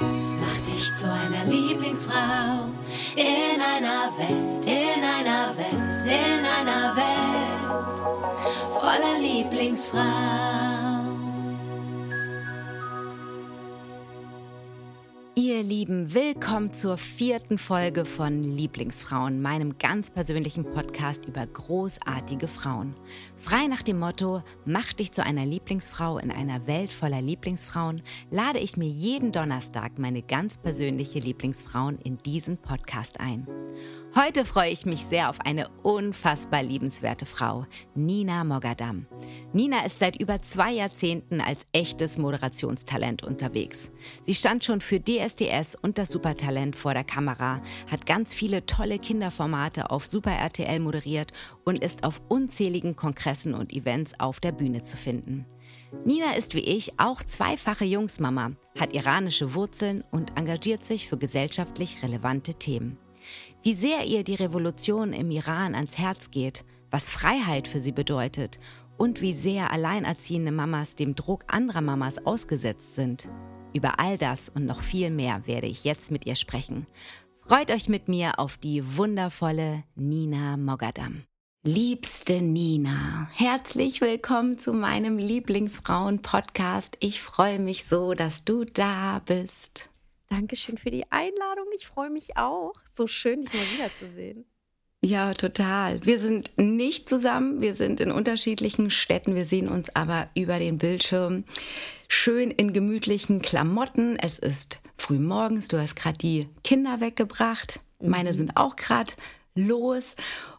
Mach dich zu einer Lieblingsfrau in einer Welt, in einer Welt, in einer Welt voller Lieblingsfrau. Ihr Lieben, willkommen zur vierten Folge von Lieblingsfrauen, meinem ganz persönlichen Podcast über großartige Frauen. Frei nach dem Motto, mach dich zu einer Lieblingsfrau in einer Welt voller Lieblingsfrauen, lade ich mir jeden Donnerstag meine ganz persönliche Lieblingsfrauen in diesen Podcast ein. Heute freue ich mich sehr auf eine unfassbar liebenswerte Frau, Nina Mogadam. Nina ist seit über zwei Jahrzehnten als echtes Moderationstalent unterwegs. Sie stand schon für DSDS und das Supertalent vor der Kamera, hat ganz viele tolle Kinderformate auf Super RTL moderiert und ist auf unzähligen Kongressen und Events auf der Bühne zu finden. Nina ist wie ich auch zweifache Jungsmama, hat iranische Wurzeln und engagiert sich für gesellschaftlich relevante Themen. Wie sehr ihr die Revolution im Iran ans Herz geht, was Freiheit für sie bedeutet und wie sehr alleinerziehende Mamas dem Druck anderer Mamas ausgesetzt sind. Über all das und noch viel mehr werde ich jetzt mit ihr sprechen. Freut euch mit mir auf die wundervolle Nina Mogadam. Liebste Nina, herzlich willkommen zu meinem Lieblingsfrauen-Podcast. Ich freue mich so, dass du da bist. Dankeschön für die Einladung. Ich freue mich auch. So schön, dich mal wiederzusehen. Ja, total. Wir sind nicht zusammen, wir sind in unterschiedlichen Städten, wir sehen uns aber über den Bildschirm schön in gemütlichen Klamotten. Es ist früh morgens, du hast gerade die Kinder weggebracht. Meine mhm. sind auch gerade los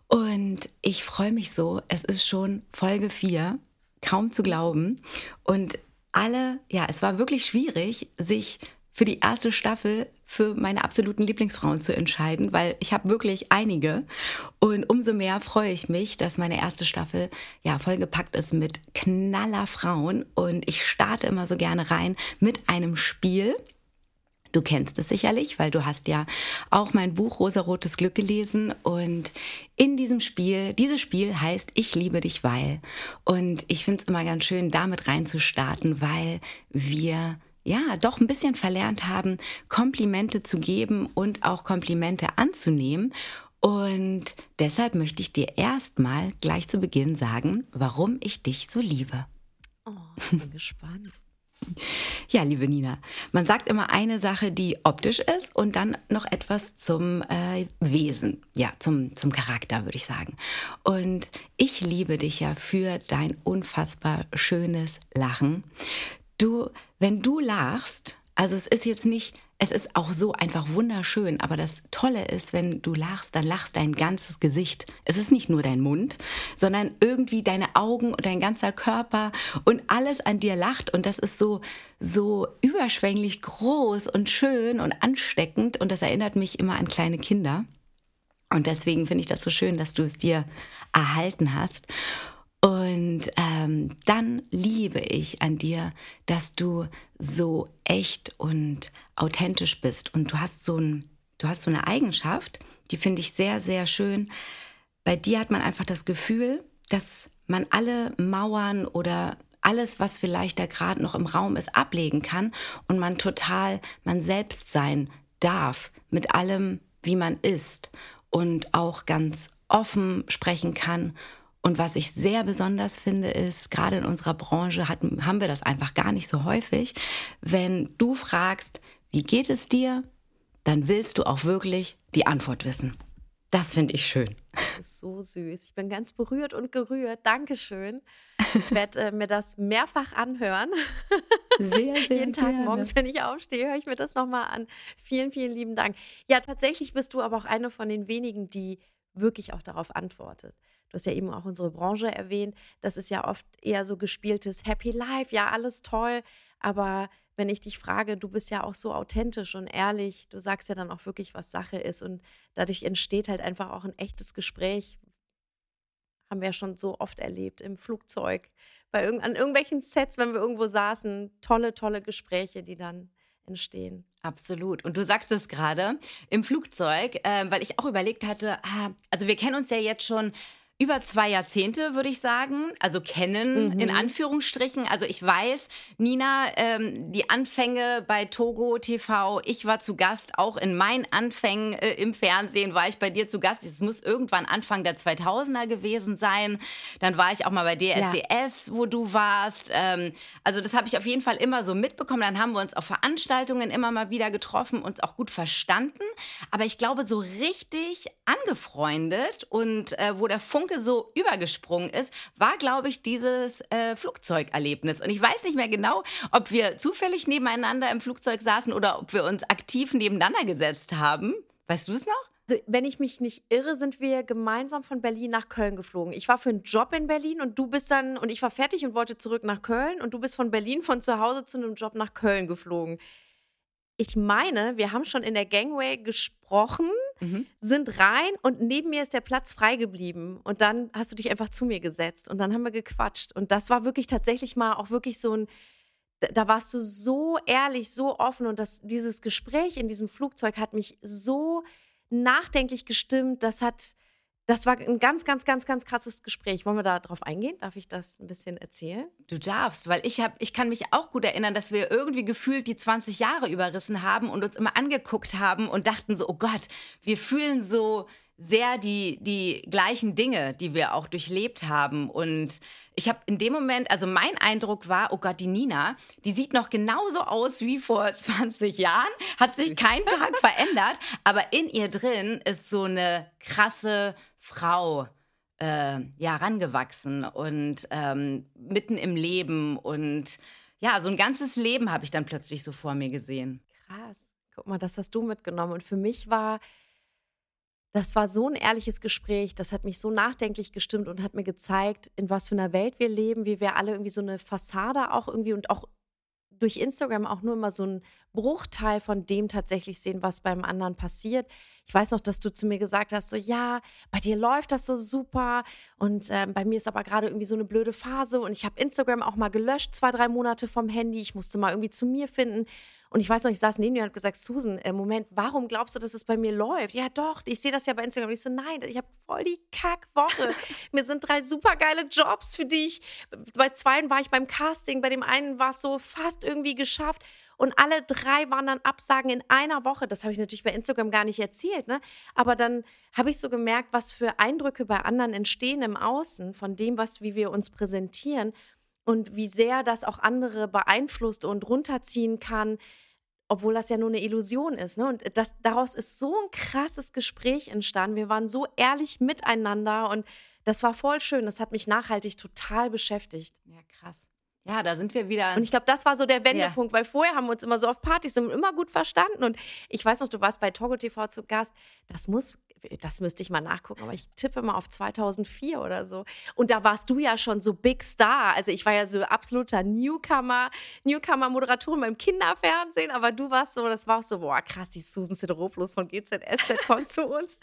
und ich freue mich so. Es ist schon Folge 4, kaum zu glauben. Und alle, ja, es war wirklich schwierig, sich für die erste Staffel für meine absoluten Lieblingsfrauen zu entscheiden, weil ich habe wirklich einige. Und umso mehr freue ich mich, dass meine erste Staffel ja vollgepackt ist mit knaller Frauen. Und ich starte immer so gerne rein mit einem Spiel. Du kennst es sicherlich, weil du hast ja auch mein Buch Rosarotes Glück gelesen und in diesem Spiel, dieses Spiel heißt Ich liebe dich, weil. Und ich finde es immer ganz schön, damit reinzustarten, weil wir ja, doch ein bisschen verlernt haben, Komplimente zu geben und auch Komplimente anzunehmen. Und deshalb möchte ich dir erstmal gleich zu Beginn sagen, warum ich dich so liebe. Oh, ich bin gespannt. Ja, liebe Nina, man sagt immer eine Sache, die optisch ist und dann noch etwas zum äh, Wesen, ja, zum, zum Charakter, würde ich sagen. Und ich liebe dich ja für dein unfassbar schönes Lachen. Du, wenn du lachst, also es ist jetzt nicht, es ist auch so einfach wunderschön, aber das Tolle ist, wenn du lachst, dann lachst dein ganzes Gesicht. Es ist nicht nur dein Mund, sondern irgendwie deine Augen und dein ganzer Körper und alles an dir lacht und das ist so, so überschwänglich groß und schön und ansteckend und das erinnert mich immer an kleine Kinder. Und deswegen finde ich das so schön, dass du es dir erhalten hast. Und ähm, dann liebe ich an dir, dass du so echt und authentisch bist. Und du hast so, ein, du hast so eine Eigenschaft, die finde ich sehr, sehr schön. Bei dir hat man einfach das Gefühl, dass man alle Mauern oder alles, was vielleicht da gerade noch im Raum ist, ablegen kann und man total man selbst sein darf mit allem, wie man ist und auch ganz offen sprechen kann und was ich sehr besonders finde, ist, gerade in unserer Branche hat, haben wir das einfach gar nicht so häufig. Wenn du fragst, wie geht es dir, dann willst du auch wirklich die Antwort wissen. Das finde ich schön. Das ist so süß. Ich bin ganz berührt und gerührt. Dankeschön. Ich werde äh, mir das mehrfach anhören. Sehr, sehr Jeden Tag gerne. morgens, wenn ich aufstehe, höre ich mir das nochmal an. Vielen, vielen lieben Dank. Ja, tatsächlich bist du aber auch eine von den wenigen, die wirklich auch darauf antwortet. Du hast ja eben auch unsere Branche erwähnt. Das ist ja oft eher so gespieltes Happy Life, ja, alles toll. Aber wenn ich dich frage, du bist ja auch so authentisch und ehrlich, du sagst ja dann auch wirklich, was Sache ist. Und dadurch entsteht halt einfach auch ein echtes Gespräch. Haben wir ja schon so oft erlebt im Flugzeug, bei irg an irgendwelchen Sets, wenn wir irgendwo saßen. Tolle, tolle Gespräche, die dann entstehen. Absolut. Und du sagst es gerade im Flugzeug, äh, weil ich auch überlegt hatte, ah, also wir kennen uns ja jetzt schon über zwei Jahrzehnte, würde ich sagen. Also kennen, mhm. in Anführungsstrichen. Also ich weiß, Nina, ähm, die Anfänge bei Togo TV, ich war zu Gast, auch in meinen Anfängen äh, im Fernsehen war ich bei dir zu Gast. Es muss irgendwann Anfang der 2000er gewesen sein. Dann war ich auch mal bei DSDS, ja. wo du warst. Ähm, also das habe ich auf jeden Fall immer so mitbekommen. Dann haben wir uns auf Veranstaltungen immer mal wieder getroffen, uns auch gut verstanden. Aber ich glaube, so richtig angefreundet und äh, wo der Funk Funke so übergesprungen ist, war, glaube ich, dieses äh, Flugzeugerlebnis. Und ich weiß nicht mehr genau, ob wir zufällig nebeneinander im Flugzeug saßen oder ob wir uns aktiv nebeneinander gesetzt haben. Weißt du es noch? Also, wenn ich mich nicht irre, sind wir gemeinsam von Berlin nach Köln geflogen. Ich war für einen Job in Berlin und du bist dann, und ich war fertig und wollte zurück nach Köln und du bist von Berlin von zu Hause zu einem Job nach Köln geflogen. Ich meine, wir haben schon in der Gangway gesprochen mhm. sind rein und neben mir ist der Platz frei geblieben. Und dann hast du dich einfach zu mir gesetzt und dann haben wir gequatscht. Und das war wirklich tatsächlich mal auch wirklich so ein, da warst du so ehrlich, so offen und das, dieses Gespräch in diesem Flugzeug hat mich so nachdenklich gestimmt. Das hat, das war ein ganz, ganz, ganz, ganz krasses Gespräch. Wollen wir da drauf eingehen? Darf ich das ein bisschen erzählen? Du darfst, weil ich, hab, ich kann mich auch gut erinnern, dass wir irgendwie gefühlt die 20 Jahre überrissen haben und uns immer angeguckt haben und dachten so, oh Gott, wir fühlen so sehr die, die gleichen Dinge, die wir auch durchlebt haben. Und ich habe in dem Moment, also mein Eindruck war, oh Gott, die Nina, die sieht noch genauso aus wie vor 20 Jahren, hat sich kein Tag verändert, aber in ihr drin ist so eine krasse Frau. Äh, ja, rangewachsen und ähm, mitten im Leben und ja, so ein ganzes Leben habe ich dann plötzlich so vor mir gesehen. Krass. Guck mal, das hast du mitgenommen. Und für mich war das war so ein ehrliches Gespräch, das hat mich so nachdenklich gestimmt und hat mir gezeigt, in was für einer Welt wir leben, wie wir alle irgendwie so eine Fassade auch irgendwie und auch durch Instagram auch nur immer so einen Bruchteil von dem tatsächlich sehen, was beim anderen passiert. Ich weiß noch, dass du zu mir gesagt hast, so ja, bei dir läuft das so super und äh, bei mir ist aber gerade irgendwie so eine blöde Phase und ich habe Instagram auch mal gelöscht, zwei, drei Monate vom Handy. Ich musste mal irgendwie zu mir finden. Und ich weiß noch, ich saß neben dir und habe gesagt, Susan, äh, Moment, warum glaubst du, dass es bei mir läuft? Ja, doch, ich sehe das ja bei Instagram. Und ich so, nein, ich habe voll die Kackwoche. mir sind drei supergeile Jobs, für die ich, bei zweien war ich beim Casting, bei dem einen war es so fast irgendwie geschafft. Und alle drei waren dann Absagen in einer Woche. Das habe ich natürlich bei Instagram gar nicht erzählt. Ne? Aber dann habe ich so gemerkt, was für Eindrücke bei anderen entstehen im Außen von dem, was, wie wir uns präsentieren und wie sehr das auch andere beeinflusst und runterziehen kann, obwohl das ja nur eine Illusion ist. Ne? Und das, daraus ist so ein krasses Gespräch entstanden. Wir waren so ehrlich miteinander und das war voll schön. Das hat mich nachhaltig total beschäftigt. Ja, krass. Ja, da sind wir wieder. Und ich glaube, das war so der Wendepunkt, ja. weil vorher haben wir uns immer so auf Partys immer gut verstanden. Und ich weiß noch, du warst bei Togo TV zu Gast. Das muss, das müsste ich mal nachgucken, aber ich tippe mal auf 2004 oder so. Und da warst du ja schon so Big Star. Also ich war ja so absoluter Newcomer, Newcomer-Moderatorin beim Kinderfernsehen, aber du warst so, das war auch so, boah, krass, die Susan Sideropoulos von GZSZ kommt zu uns.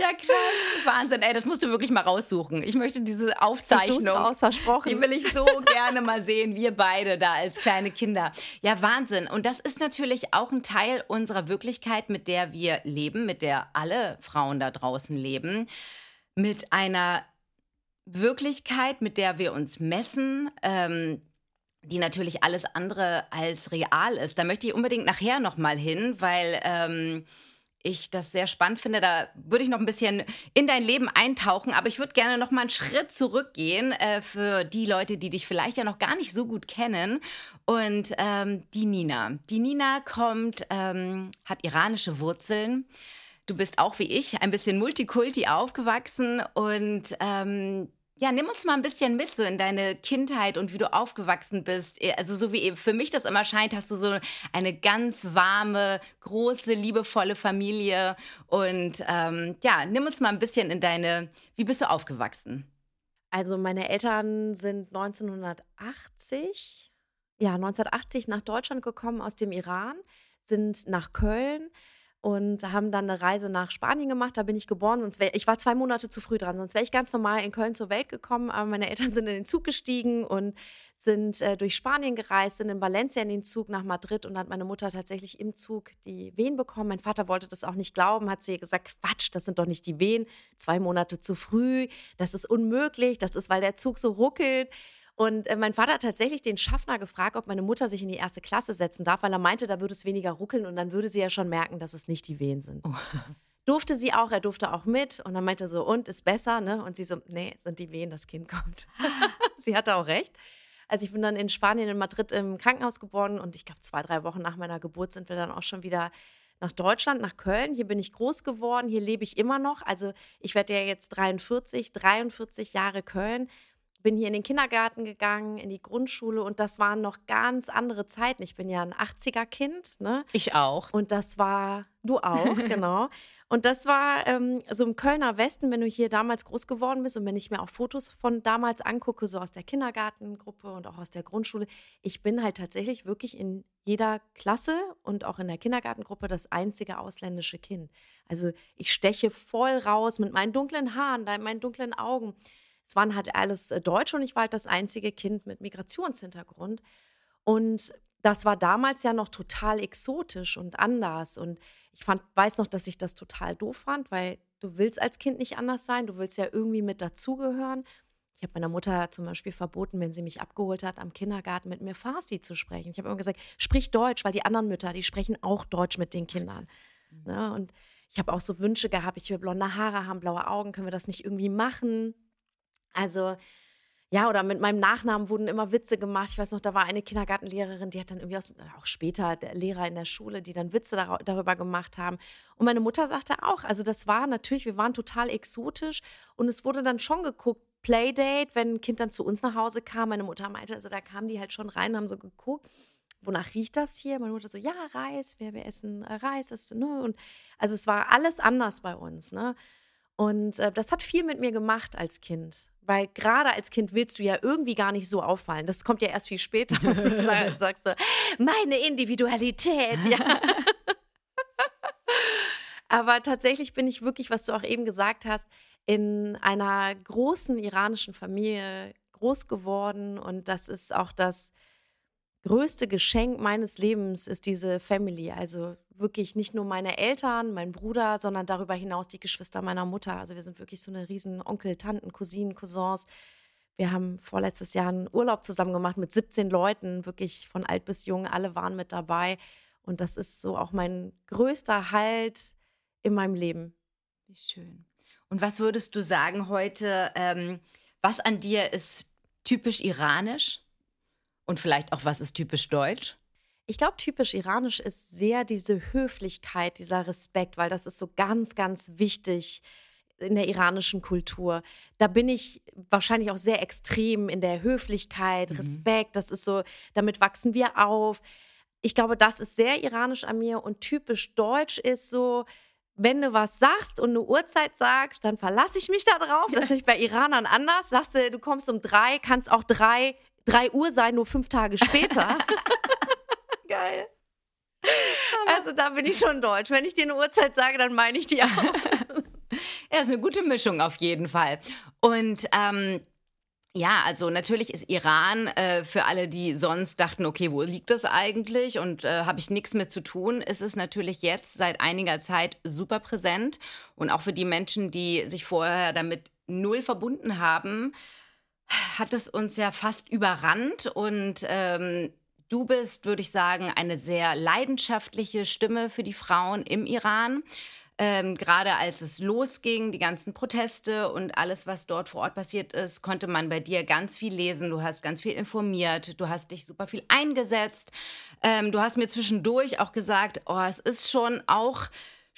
Ja, krass. Wahnsinn. Ey, das musst du wirklich mal raussuchen. Ich möchte diese Aufzeichnung. Raus, versprochen. Die will ich so gerne mal sehen, wir beide da als kleine Kinder. Ja, Wahnsinn. Und das ist natürlich auch ein Teil unserer Wirklichkeit, mit der wir leben, mit der alle Frauen da draußen leben. Mit einer Wirklichkeit, mit der wir uns messen. Ähm, die natürlich alles andere als real ist. Da möchte ich unbedingt nachher noch mal hin, weil ähm, ich das sehr spannend finde. Da würde ich noch ein bisschen in dein Leben eintauchen, aber ich würde gerne noch mal einen Schritt zurückgehen äh, für die Leute, die dich vielleicht ja noch gar nicht so gut kennen. Und ähm, die Nina. Die Nina kommt, ähm, hat iranische Wurzeln. Du bist auch wie ich ein bisschen Multikulti aufgewachsen und ähm, ja, nimm uns mal ein bisschen mit so in deine Kindheit und wie du aufgewachsen bist. Äh, also so wie für mich das immer scheint, hast du so eine ganz warme, große, liebevolle Familie. Und ähm, ja, nimm uns mal ein bisschen in deine, wie bist du aufgewachsen? Also meine Eltern sind 1980, ja 1980 nach Deutschland gekommen aus dem Iran, sind nach Köln und haben dann eine Reise nach Spanien gemacht. Da bin ich geboren. Sonst wär, ich war zwei Monate zu früh dran. Sonst wäre ich ganz normal in Köln zur Welt gekommen. Aber meine Eltern sind in den Zug gestiegen und sind äh, durch Spanien gereist, sind in Valencia in den Zug nach Madrid und hat meine Mutter tatsächlich im Zug die Wehen bekommen. Mein Vater wollte das auch nicht glauben, hat zu ihr gesagt, Quatsch, das sind doch nicht die Wehen, zwei Monate zu früh, das ist unmöglich, das ist, weil der Zug so ruckelt. Und äh, mein Vater hat tatsächlich den Schaffner gefragt, ob meine Mutter sich in die erste Klasse setzen darf, weil er meinte, da würde es weniger ruckeln und dann würde sie ja schon merken, dass es nicht die Wehen sind. Oh. Durfte sie auch, er durfte auch mit und dann meinte er so, und ist besser, ne? Und sie so, nee, sind die Wehen, das Kind kommt. sie hatte auch recht. Also ich bin dann in Spanien, in Madrid im Krankenhaus geboren und ich glaube, zwei, drei Wochen nach meiner Geburt sind wir dann auch schon wieder nach Deutschland, nach Köln. Hier bin ich groß geworden, hier lebe ich immer noch. Also ich werde ja jetzt 43, 43 Jahre Köln bin hier in den Kindergarten gegangen, in die Grundschule und das waren noch ganz andere Zeiten. Ich bin ja ein 80er-Kind. Ne? Ich auch. Und das war, du auch, genau. Und das war ähm, so im Kölner Westen, wenn du hier damals groß geworden bist und wenn ich mir auch Fotos von damals angucke, so aus der Kindergartengruppe und auch aus der Grundschule, ich bin halt tatsächlich wirklich in jeder Klasse und auch in der Kindergartengruppe das einzige ausländische Kind. Also ich steche voll raus mit meinen dunklen Haaren, meinen dunklen Augen es waren halt alles äh, Deutsche und ich war halt das einzige Kind mit Migrationshintergrund. Und das war damals ja noch total exotisch und anders. Und ich fand, weiß noch, dass ich das total doof fand, weil du willst als Kind nicht anders sein, du willst ja irgendwie mit dazugehören. Ich habe meiner Mutter zum Beispiel verboten, wenn sie mich abgeholt hat, am Kindergarten mit mir Farsi zu sprechen. Ich habe immer gesagt, sprich Deutsch, weil die anderen Mütter, die sprechen auch Deutsch mit den Kindern. Mhm. Ne? Und ich habe auch so Wünsche gehabt, ich will blonde Haare haben, blaue Augen, können wir das nicht irgendwie machen? Also ja, oder mit meinem Nachnamen wurden immer Witze gemacht. Ich weiß noch, da war eine Kindergartenlehrerin, die hat dann irgendwie aus, auch später Lehrer in der Schule, die dann Witze dar darüber gemacht haben. Und meine Mutter sagte auch, also das war natürlich, wir waren total exotisch und es wurde dann schon geguckt, Playdate, wenn ein Kind dann zu uns nach Hause kam. Meine Mutter meinte, also da kamen die halt schon rein, haben so geguckt, wonach riecht das hier? Meine Mutter so, ja, Reis, wir, wir essen äh, Reis. Ist, ne? Und also es war alles anders bei uns, ne? Und äh, das hat viel mit mir gemacht als Kind. Weil gerade als Kind willst du ja irgendwie gar nicht so auffallen. Das kommt ja erst viel später. sagst du, meine Individualität. Ja. Aber tatsächlich bin ich wirklich, was du auch eben gesagt hast, in einer großen iranischen Familie groß geworden. Und das ist auch das größte Geschenk meines Lebens, ist diese Family. Also wirklich nicht nur meine Eltern, mein Bruder, sondern darüber hinaus die Geschwister meiner Mutter. Also wir sind wirklich so eine riesen Onkel, Tanten, Cousinen, Cousins. Wir haben vorletztes Jahr einen Urlaub zusammen gemacht mit 17 Leuten, wirklich von alt bis jung, alle waren mit dabei. Und das ist so auch mein größter Halt in meinem Leben. Wie schön. Und was würdest du sagen heute, ähm, was an dir ist typisch iranisch? Und vielleicht auch, was ist typisch deutsch? Ich glaube, typisch iranisch ist sehr diese Höflichkeit, dieser Respekt, weil das ist so ganz, ganz wichtig in der iranischen Kultur. Da bin ich wahrscheinlich auch sehr extrem in der Höflichkeit, mhm. Respekt. Das ist so, damit wachsen wir auf. Ich glaube, das ist sehr iranisch an mir und typisch deutsch ist so, wenn du was sagst und eine Uhrzeit sagst, dann verlasse ich mich da drauf. Das ist bei Iranern anders. Sagst du, du kommst um drei, kannst auch drei, drei Uhr sein, nur fünf Tage später. Geil. Also da bin ich schon deutsch. Wenn ich dir eine Uhrzeit sage, dann meine ich die auch. ja, ist eine gute Mischung auf jeden Fall. Und ähm, ja, also natürlich ist Iran äh, für alle, die sonst dachten, okay, wo liegt das eigentlich und äh, habe ich nichts mit zu tun, ist es natürlich jetzt seit einiger Zeit super präsent. Und auch für die Menschen, die sich vorher damit null verbunden haben, hat es uns ja fast überrannt und ähm, Du bist, würde ich sagen, eine sehr leidenschaftliche Stimme für die Frauen im Iran. Ähm, gerade als es losging, die ganzen Proteste und alles, was dort vor Ort passiert ist, konnte man bei dir ganz viel lesen. Du hast ganz viel informiert, du hast dich super viel eingesetzt. Ähm, du hast mir zwischendurch auch gesagt, oh, es ist schon auch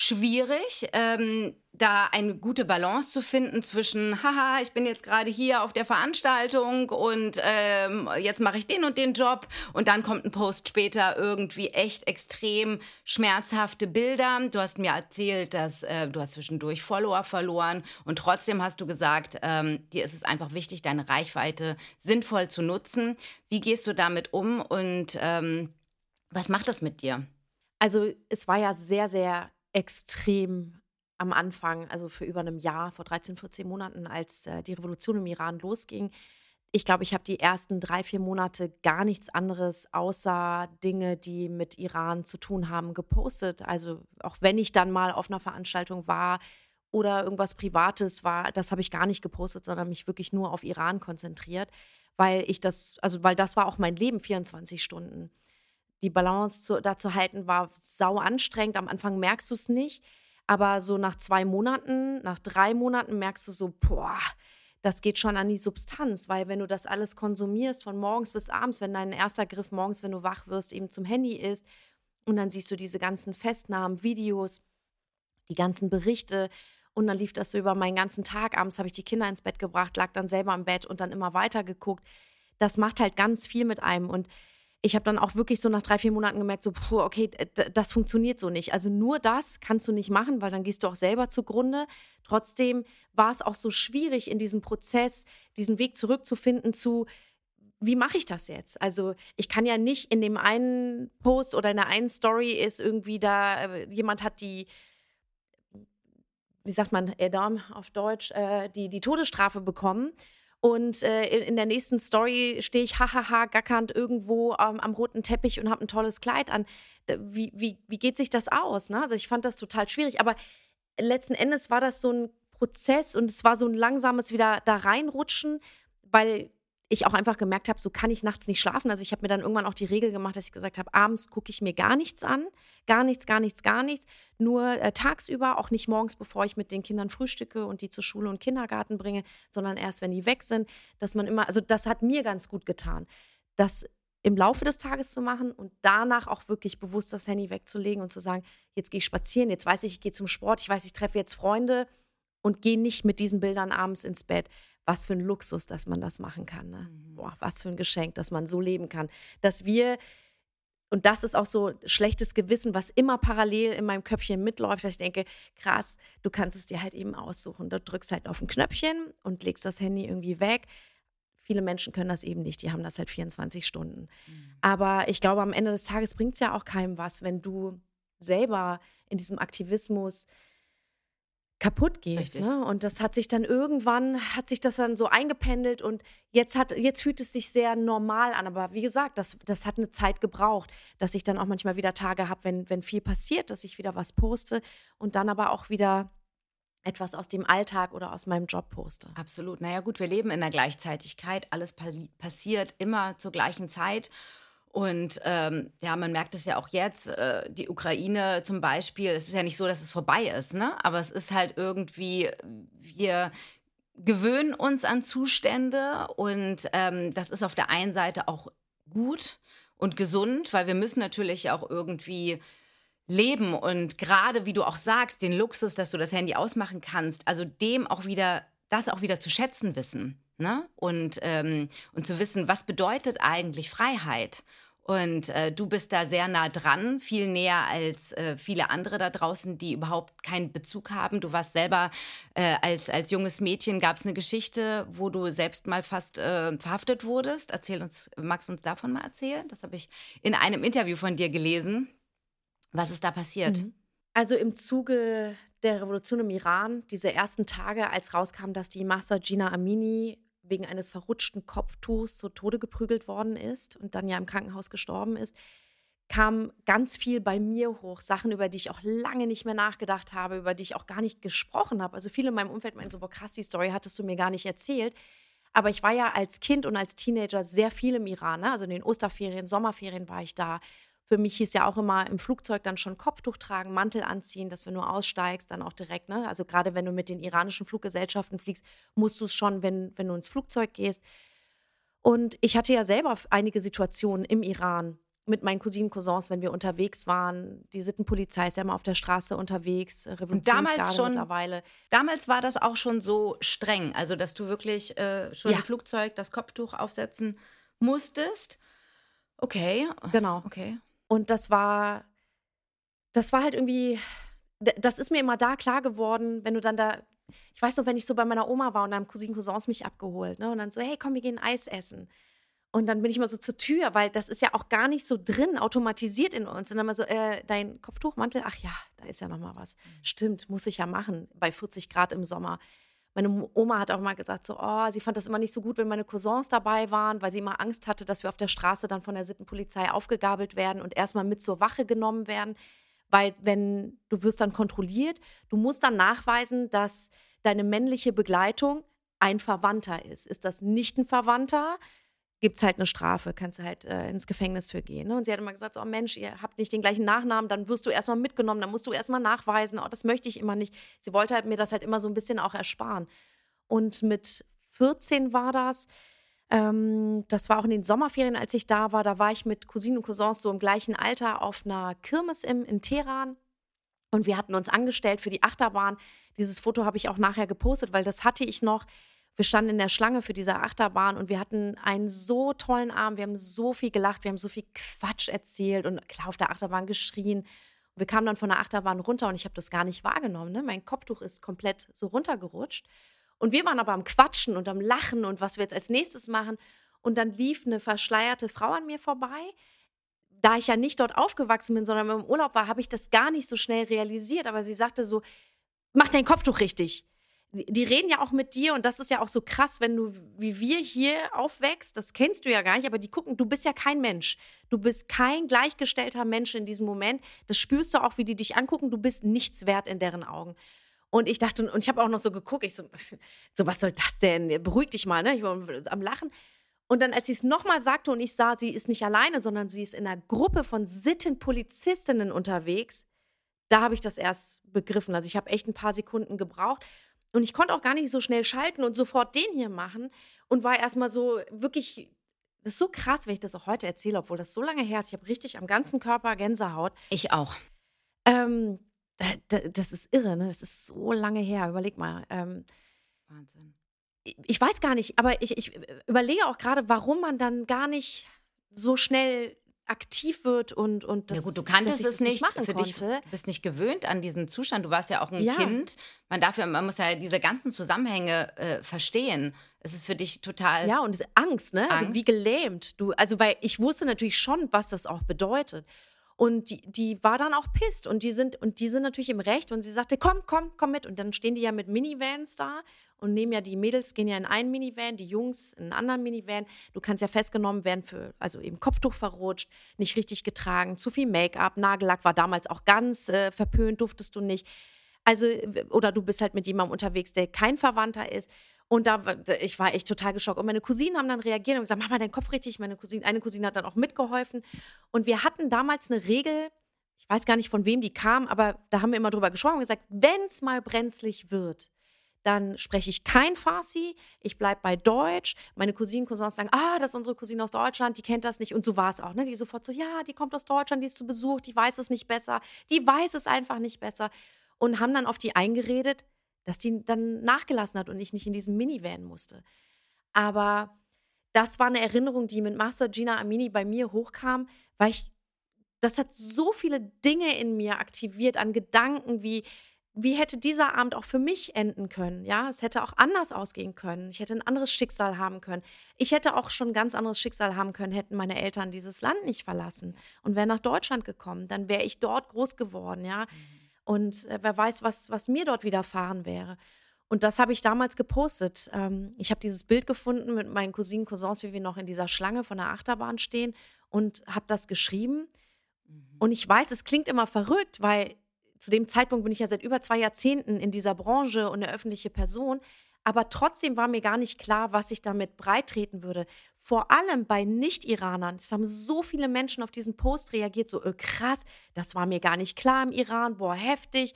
schwierig, ähm, da eine gute Balance zu finden zwischen, haha, ich bin jetzt gerade hier auf der Veranstaltung und ähm, jetzt mache ich den und den Job und dann kommt ein Post später irgendwie echt extrem schmerzhafte Bilder. Du hast mir erzählt, dass äh, du hast zwischendurch Follower verloren und trotzdem hast du gesagt, ähm, dir ist es einfach wichtig, deine Reichweite sinnvoll zu nutzen. Wie gehst du damit um und ähm, was macht das mit dir? Also es war ja sehr, sehr extrem am Anfang, also für über einem Jahr, vor 13, 14 Monaten, als äh, die Revolution im Iran losging. Ich glaube, ich habe die ersten drei, vier Monate gar nichts anderes außer Dinge, die mit Iran zu tun haben, gepostet. Also auch wenn ich dann mal auf einer Veranstaltung war oder irgendwas Privates war, das habe ich gar nicht gepostet, sondern mich wirklich nur auf Iran konzentriert, weil ich das, also weil das war auch mein Leben 24 Stunden. Die Balance zu, da zu halten war sau anstrengend. Am Anfang merkst du es nicht. Aber so nach zwei Monaten, nach drei Monaten merkst du so, boah, das geht schon an die Substanz, weil wenn du das alles konsumierst von morgens bis abends, wenn dein erster Griff morgens, wenn du wach wirst, eben zum Handy ist und dann siehst du diese ganzen Festnahmen, Videos, die ganzen Berichte und dann lief das so über meinen ganzen Tag. Abends habe ich die Kinder ins Bett gebracht, lag dann selber im Bett und dann immer weiter geguckt. Das macht halt ganz viel mit einem und ich habe dann auch wirklich so nach drei, vier Monaten gemerkt, so, puh, okay, das funktioniert so nicht. Also nur das kannst du nicht machen, weil dann gehst du auch selber zugrunde. Trotzdem war es auch so schwierig in diesem Prozess, diesen Weg zurückzufinden zu, wie mache ich das jetzt? Also ich kann ja nicht in dem einen Post oder in der einen Story ist irgendwie da, äh, jemand hat die, wie sagt man, Edam auf Deutsch, äh, die, die Todesstrafe bekommen und äh, in der nächsten Story stehe ich hahaha gackernd irgendwo ähm, am roten Teppich und habe ein tolles Kleid an. Wie, wie, wie geht sich das aus? Ne? Also ich fand das total schwierig. Aber letzten Endes war das so ein Prozess und es war so ein langsames wieder da reinrutschen, weil ich auch einfach gemerkt habe, so kann ich nachts nicht schlafen. Also ich habe mir dann irgendwann auch die Regel gemacht, dass ich gesagt habe, abends gucke ich mir gar nichts an, gar nichts, gar nichts, gar nichts. Nur äh, tagsüber, auch nicht morgens, bevor ich mit den Kindern frühstücke und die zur Schule und Kindergarten bringe, sondern erst, wenn die weg sind, dass man immer, also das hat mir ganz gut getan, das im Laufe des Tages zu machen und danach auch wirklich bewusst das Handy wegzulegen und zu sagen, jetzt gehe ich spazieren, jetzt weiß ich, ich gehe zum Sport, ich weiß, ich treffe jetzt Freunde und gehe nicht mit diesen Bildern abends ins Bett was für ein Luxus, dass man das machen kann. Ne? Mhm. Boah, was für ein Geschenk, dass man so leben kann. Dass wir, und das ist auch so schlechtes Gewissen, was immer parallel in meinem Köpfchen mitläuft, dass ich denke, krass, du kannst es dir halt eben aussuchen. Du drückst halt auf ein Knöpfchen und legst das Handy irgendwie weg. Viele Menschen können das eben nicht, die haben das halt 24 Stunden. Mhm. Aber ich glaube, am Ende des Tages bringt es ja auch keinem was, wenn du selber in diesem Aktivismus kaputt gehst. Ne? Und das hat sich dann irgendwann, hat sich das dann so eingependelt und jetzt, hat, jetzt fühlt es sich sehr normal an. Aber wie gesagt, das, das hat eine Zeit gebraucht, dass ich dann auch manchmal wieder Tage habe, wenn, wenn viel passiert, dass ich wieder was poste und dann aber auch wieder etwas aus dem Alltag oder aus meinem Job poste. Absolut. Naja gut, wir leben in der Gleichzeitigkeit. Alles passiert immer zur gleichen Zeit. Und ähm, ja, man merkt es ja auch jetzt, äh, die Ukraine zum Beispiel, es ist ja nicht so, dass es vorbei ist, ne? aber es ist halt irgendwie, wir gewöhnen uns an Zustände und ähm, das ist auf der einen Seite auch gut und gesund, weil wir müssen natürlich auch irgendwie leben und gerade wie du auch sagst, den Luxus, dass du das Handy ausmachen kannst, also dem auch wieder, das auch wieder zu schätzen wissen. Ne? Und, ähm, und zu wissen, was bedeutet eigentlich Freiheit? Und äh, du bist da sehr nah dran, viel näher als äh, viele andere da draußen, die überhaupt keinen Bezug haben. Du warst selber äh, als, als junges Mädchen, gab es eine Geschichte, wo du selbst mal fast äh, verhaftet wurdest. Erzähl uns, magst du uns davon mal erzählen? Das habe ich in einem Interview von dir gelesen. Was ist da passiert? Mhm. Also im Zuge der Revolution im Iran, diese ersten Tage, als rauskam, dass die Massa Gina Amini wegen eines verrutschten Kopftuchs zu Tode geprügelt worden ist und dann ja im Krankenhaus gestorben ist, kam ganz viel bei mir hoch. Sachen, über die ich auch lange nicht mehr nachgedacht habe, über die ich auch gar nicht gesprochen habe. Also viele in meinem Umfeld meinen so, boah, krass, die Story hattest du mir gar nicht erzählt. Aber ich war ja als Kind und als Teenager sehr viel im Iran. Ne? Also in den Osterferien, Sommerferien war ich da. Für mich hieß ja auch immer im Flugzeug dann schon Kopftuch tragen, Mantel anziehen, dass wenn du aussteigst, dann auch direkt, ne? Also gerade wenn du mit den iranischen Fluggesellschaften fliegst, musst du es schon, wenn, wenn du ins Flugzeug gehst. Und ich hatte ja selber einige Situationen im Iran mit meinen Cousinen, Cousins, wenn wir unterwegs waren. Die Sittenpolizei ist ja immer auf der Straße unterwegs, Revolutionsgarde damals schon, mittlerweile. Damals war das auch schon so streng, also dass du wirklich äh, schon ja. im Flugzeug das Kopftuch aufsetzen musstest. Okay. Genau. Okay. Und das war, das war halt irgendwie, das ist mir immer da klar geworden, wenn du dann da, ich weiß noch, wenn ich so bei meiner Oma war und dann haben Cousinen, Cousins mich abgeholt, ne? Und dann so, hey, komm, wir gehen Eis essen. Und dann bin ich mal so zur Tür, weil das ist ja auch gar nicht so drin, automatisiert in uns. Und dann mal so, äh, dein Kopftuchmantel, ach ja, da ist ja noch mal was. Stimmt, muss ich ja machen, bei 40 Grad im Sommer. Meine Oma hat auch mal gesagt, so, oh, sie fand das immer nicht so gut, wenn meine Cousins dabei waren, weil sie immer Angst hatte, dass wir auf der Straße dann von der Sittenpolizei aufgegabelt werden und erstmal mit zur Wache genommen werden. Weil wenn du wirst dann kontrolliert, du musst dann nachweisen, dass deine männliche Begleitung ein Verwandter ist. Ist das nicht ein Verwandter, gibt es halt eine Strafe, kannst du halt äh, ins Gefängnis für gehen. Ne? Und sie hat immer gesagt, oh Mensch, ihr habt nicht den gleichen Nachnamen, dann wirst du erstmal mitgenommen, dann musst du erstmal nachweisen, oh, das möchte ich immer nicht. Sie wollte halt mir das halt immer so ein bisschen auch ersparen. Und mit 14 war das, ähm, das war auch in den Sommerferien, als ich da war, da war ich mit Cousinen und Cousins so im gleichen Alter auf einer Kirmes im, in Teheran. Und wir hatten uns angestellt für die Achterbahn. Dieses Foto habe ich auch nachher gepostet, weil das hatte ich noch wir standen in der Schlange für diese Achterbahn und wir hatten einen so tollen Abend. Wir haben so viel gelacht, wir haben so viel Quatsch erzählt und klar auf der Achterbahn geschrien. Und wir kamen dann von der Achterbahn runter und ich habe das gar nicht wahrgenommen. Ne? Mein Kopftuch ist komplett so runtergerutscht. Und wir waren aber am Quatschen und am Lachen und was wir jetzt als nächstes machen. Und dann lief eine verschleierte Frau an mir vorbei. Da ich ja nicht dort aufgewachsen bin, sondern im Urlaub war, habe ich das gar nicht so schnell realisiert. Aber sie sagte so, mach dein Kopftuch richtig die reden ja auch mit dir und das ist ja auch so krass, wenn du wie wir hier aufwächst, das kennst du ja gar nicht, aber die gucken, du bist ja kein Mensch. Du bist kein gleichgestellter Mensch in diesem Moment. Das spürst du auch, wie die dich angucken, du bist nichts wert in deren Augen. Und ich dachte, und ich habe auch noch so geguckt, ich so, so, was soll das denn? Beruhig dich mal, ne? Ich war am Lachen. Und dann, als sie es nochmal sagte und ich sah, sie ist nicht alleine, sondern sie ist in einer Gruppe von Sittenpolizistinnen unterwegs, da habe ich das erst begriffen. Also ich habe echt ein paar Sekunden gebraucht. Und ich konnte auch gar nicht so schnell schalten und sofort den hier machen und war erstmal so wirklich. Das ist so krass, wenn ich das auch heute erzähle, obwohl das so lange her ist. Ich habe richtig am ganzen Körper Gänsehaut. Ich auch. Ähm, das ist irre, ne? Das ist so lange her. Überleg mal. Ähm, Wahnsinn. Ich weiß gar nicht, aber ich, ich überlege auch gerade, warum man dann gar nicht so schnell aktiv wird und, und das. Ja gut, du kanntest es nicht, nicht für dich, du bist nicht gewöhnt an diesen Zustand. Du warst ja auch ein ja. Kind. Man darf ja, man muss ja diese ganzen Zusammenhänge äh, verstehen. Es ist für dich total. Ja, und Angst, ne? Angst. Also wie gelähmt. Du, also weil ich wusste natürlich schon, was das auch bedeutet. Und die, die war dann auch pisst und die sind und die sind natürlich im Recht und sie sagte, komm, komm, komm mit. Und dann stehen die ja mit Minivans da und nehmen ja die Mädels, gehen ja in einen Minivan, die Jungs in einen anderen Minivan. Du kannst ja festgenommen werden für, also eben Kopftuch verrutscht, nicht richtig getragen, zu viel Make-up, Nagellack war damals auch ganz äh, verpönt, durftest du nicht. Also, oder du bist halt mit jemandem unterwegs, der kein Verwandter ist. Und da, ich war echt total geschockt. Und meine Cousinen haben dann reagiert und gesagt, mach mal deinen Kopf richtig. Meine Cousine, eine Cousine hat dann auch mitgeholfen. Und wir hatten damals eine Regel, ich weiß gar nicht, von wem die kam, aber da haben wir immer drüber gesprochen und gesagt, wenn es mal brenzlig wird, dann spreche ich kein Farsi, ich bleibe bei Deutsch. Meine Cousinen, Cousins sagen, ah, das ist unsere Cousine aus Deutschland, die kennt das nicht. Und so war es auch, ne? Die sofort so, ja, die kommt aus Deutschland, die ist zu Besuch, die weiß es nicht besser, die weiß es einfach nicht besser. Und haben dann auf die eingeredet, dass die dann nachgelassen hat und ich nicht in diesem Minivan musste. Aber das war eine Erinnerung, die mit Master Gina Amini bei mir hochkam, weil ich, das hat so viele Dinge in mir aktiviert an Gedanken wie, wie hätte dieser Abend auch für mich enden können? Ja, es hätte auch anders ausgehen können. Ich hätte ein anderes Schicksal haben können. Ich hätte auch schon ein ganz anderes Schicksal haben können, hätten meine Eltern dieses Land nicht verlassen und wäre nach Deutschland gekommen. Dann wäre ich dort groß geworden, ja. Mhm. Und äh, wer weiß, was, was mir dort widerfahren wäre. Und das habe ich damals gepostet. Ähm, ich habe dieses Bild gefunden mit meinen Cousinen, Cousins, wie wir noch in dieser Schlange von der Achterbahn stehen und habe das geschrieben. Mhm. Und ich weiß, es klingt immer verrückt, weil zu dem Zeitpunkt bin ich ja seit über zwei Jahrzehnten in dieser Branche und eine öffentliche Person. Aber trotzdem war mir gar nicht klar, was ich damit breitreten würde. Vor allem bei Nicht-Iranern. Es haben so viele Menschen auf diesen Post reagiert, so äh, krass, das war mir gar nicht klar im Iran, boah, heftig.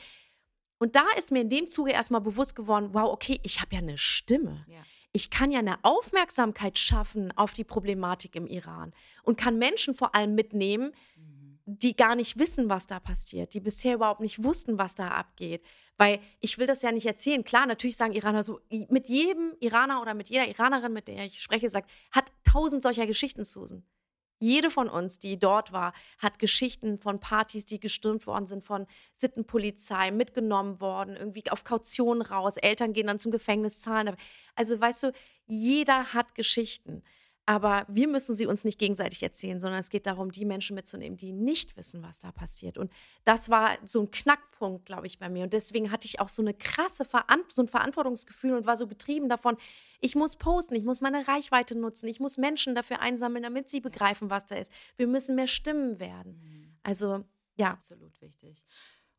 Und da ist mir in dem Zuge erstmal bewusst geworden, wow, okay, ich habe ja eine Stimme. Ja. Ich kann ja eine Aufmerksamkeit schaffen auf die Problematik im Iran und kann Menschen vor allem mitnehmen, die gar nicht wissen, was da passiert, die bisher überhaupt nicht wussten, was da abgeht. Weil ich will das ja nicht erzählen. Klar, natürlich sagen Iraner so, mit jedem Iraner oder mit jeder Iranerin, mit der ich spreche, sagt, hat tausend solcher Geschichten, Susan. Jede von uns, die dort war, hat Geschichten von Partys, die gestürmt worden sind, von Sittenpolizei, mitgenommen worden, irgendwie auf Kaution raus. Eltern gehen dann zum Gefängnis zahlen. Also weißt du, jeder hat Geschichten. Aber wir müssen sie uns nicht gegenseitig erzählen, sondern es geht darum, die Menschen mitzunehmen, die nicht wissen, was da passiert. Und das war so ein Knackpunkt, glaube ich, bei mir. Und deswegen hatte ich auch so eine krasse Verant so ein Verantwortungsgefühl und war so getrieben davon, ich muss posten, ich muss meine Reichweite nutzen, ich muss Menschen dafür einsammeln, damit sie begreifen, was da ist. Wir müssen mehr Stimmen werden. Mhm. Also ja. Absolut wichtig.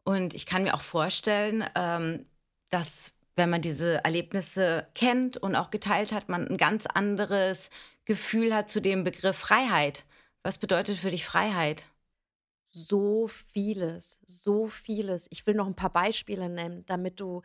Und ich kann mir auch vorstellen, ähm, dass wenn man diese Erlebnisse kennt und auch geteilt hat, man ein ganz anderes Gefühl hat zu dem Begriff Freiheit. Was bedeutet für dich Freiheit? So vieles, so vieles. Ich will noch ein paar Beispiele nennen, damit du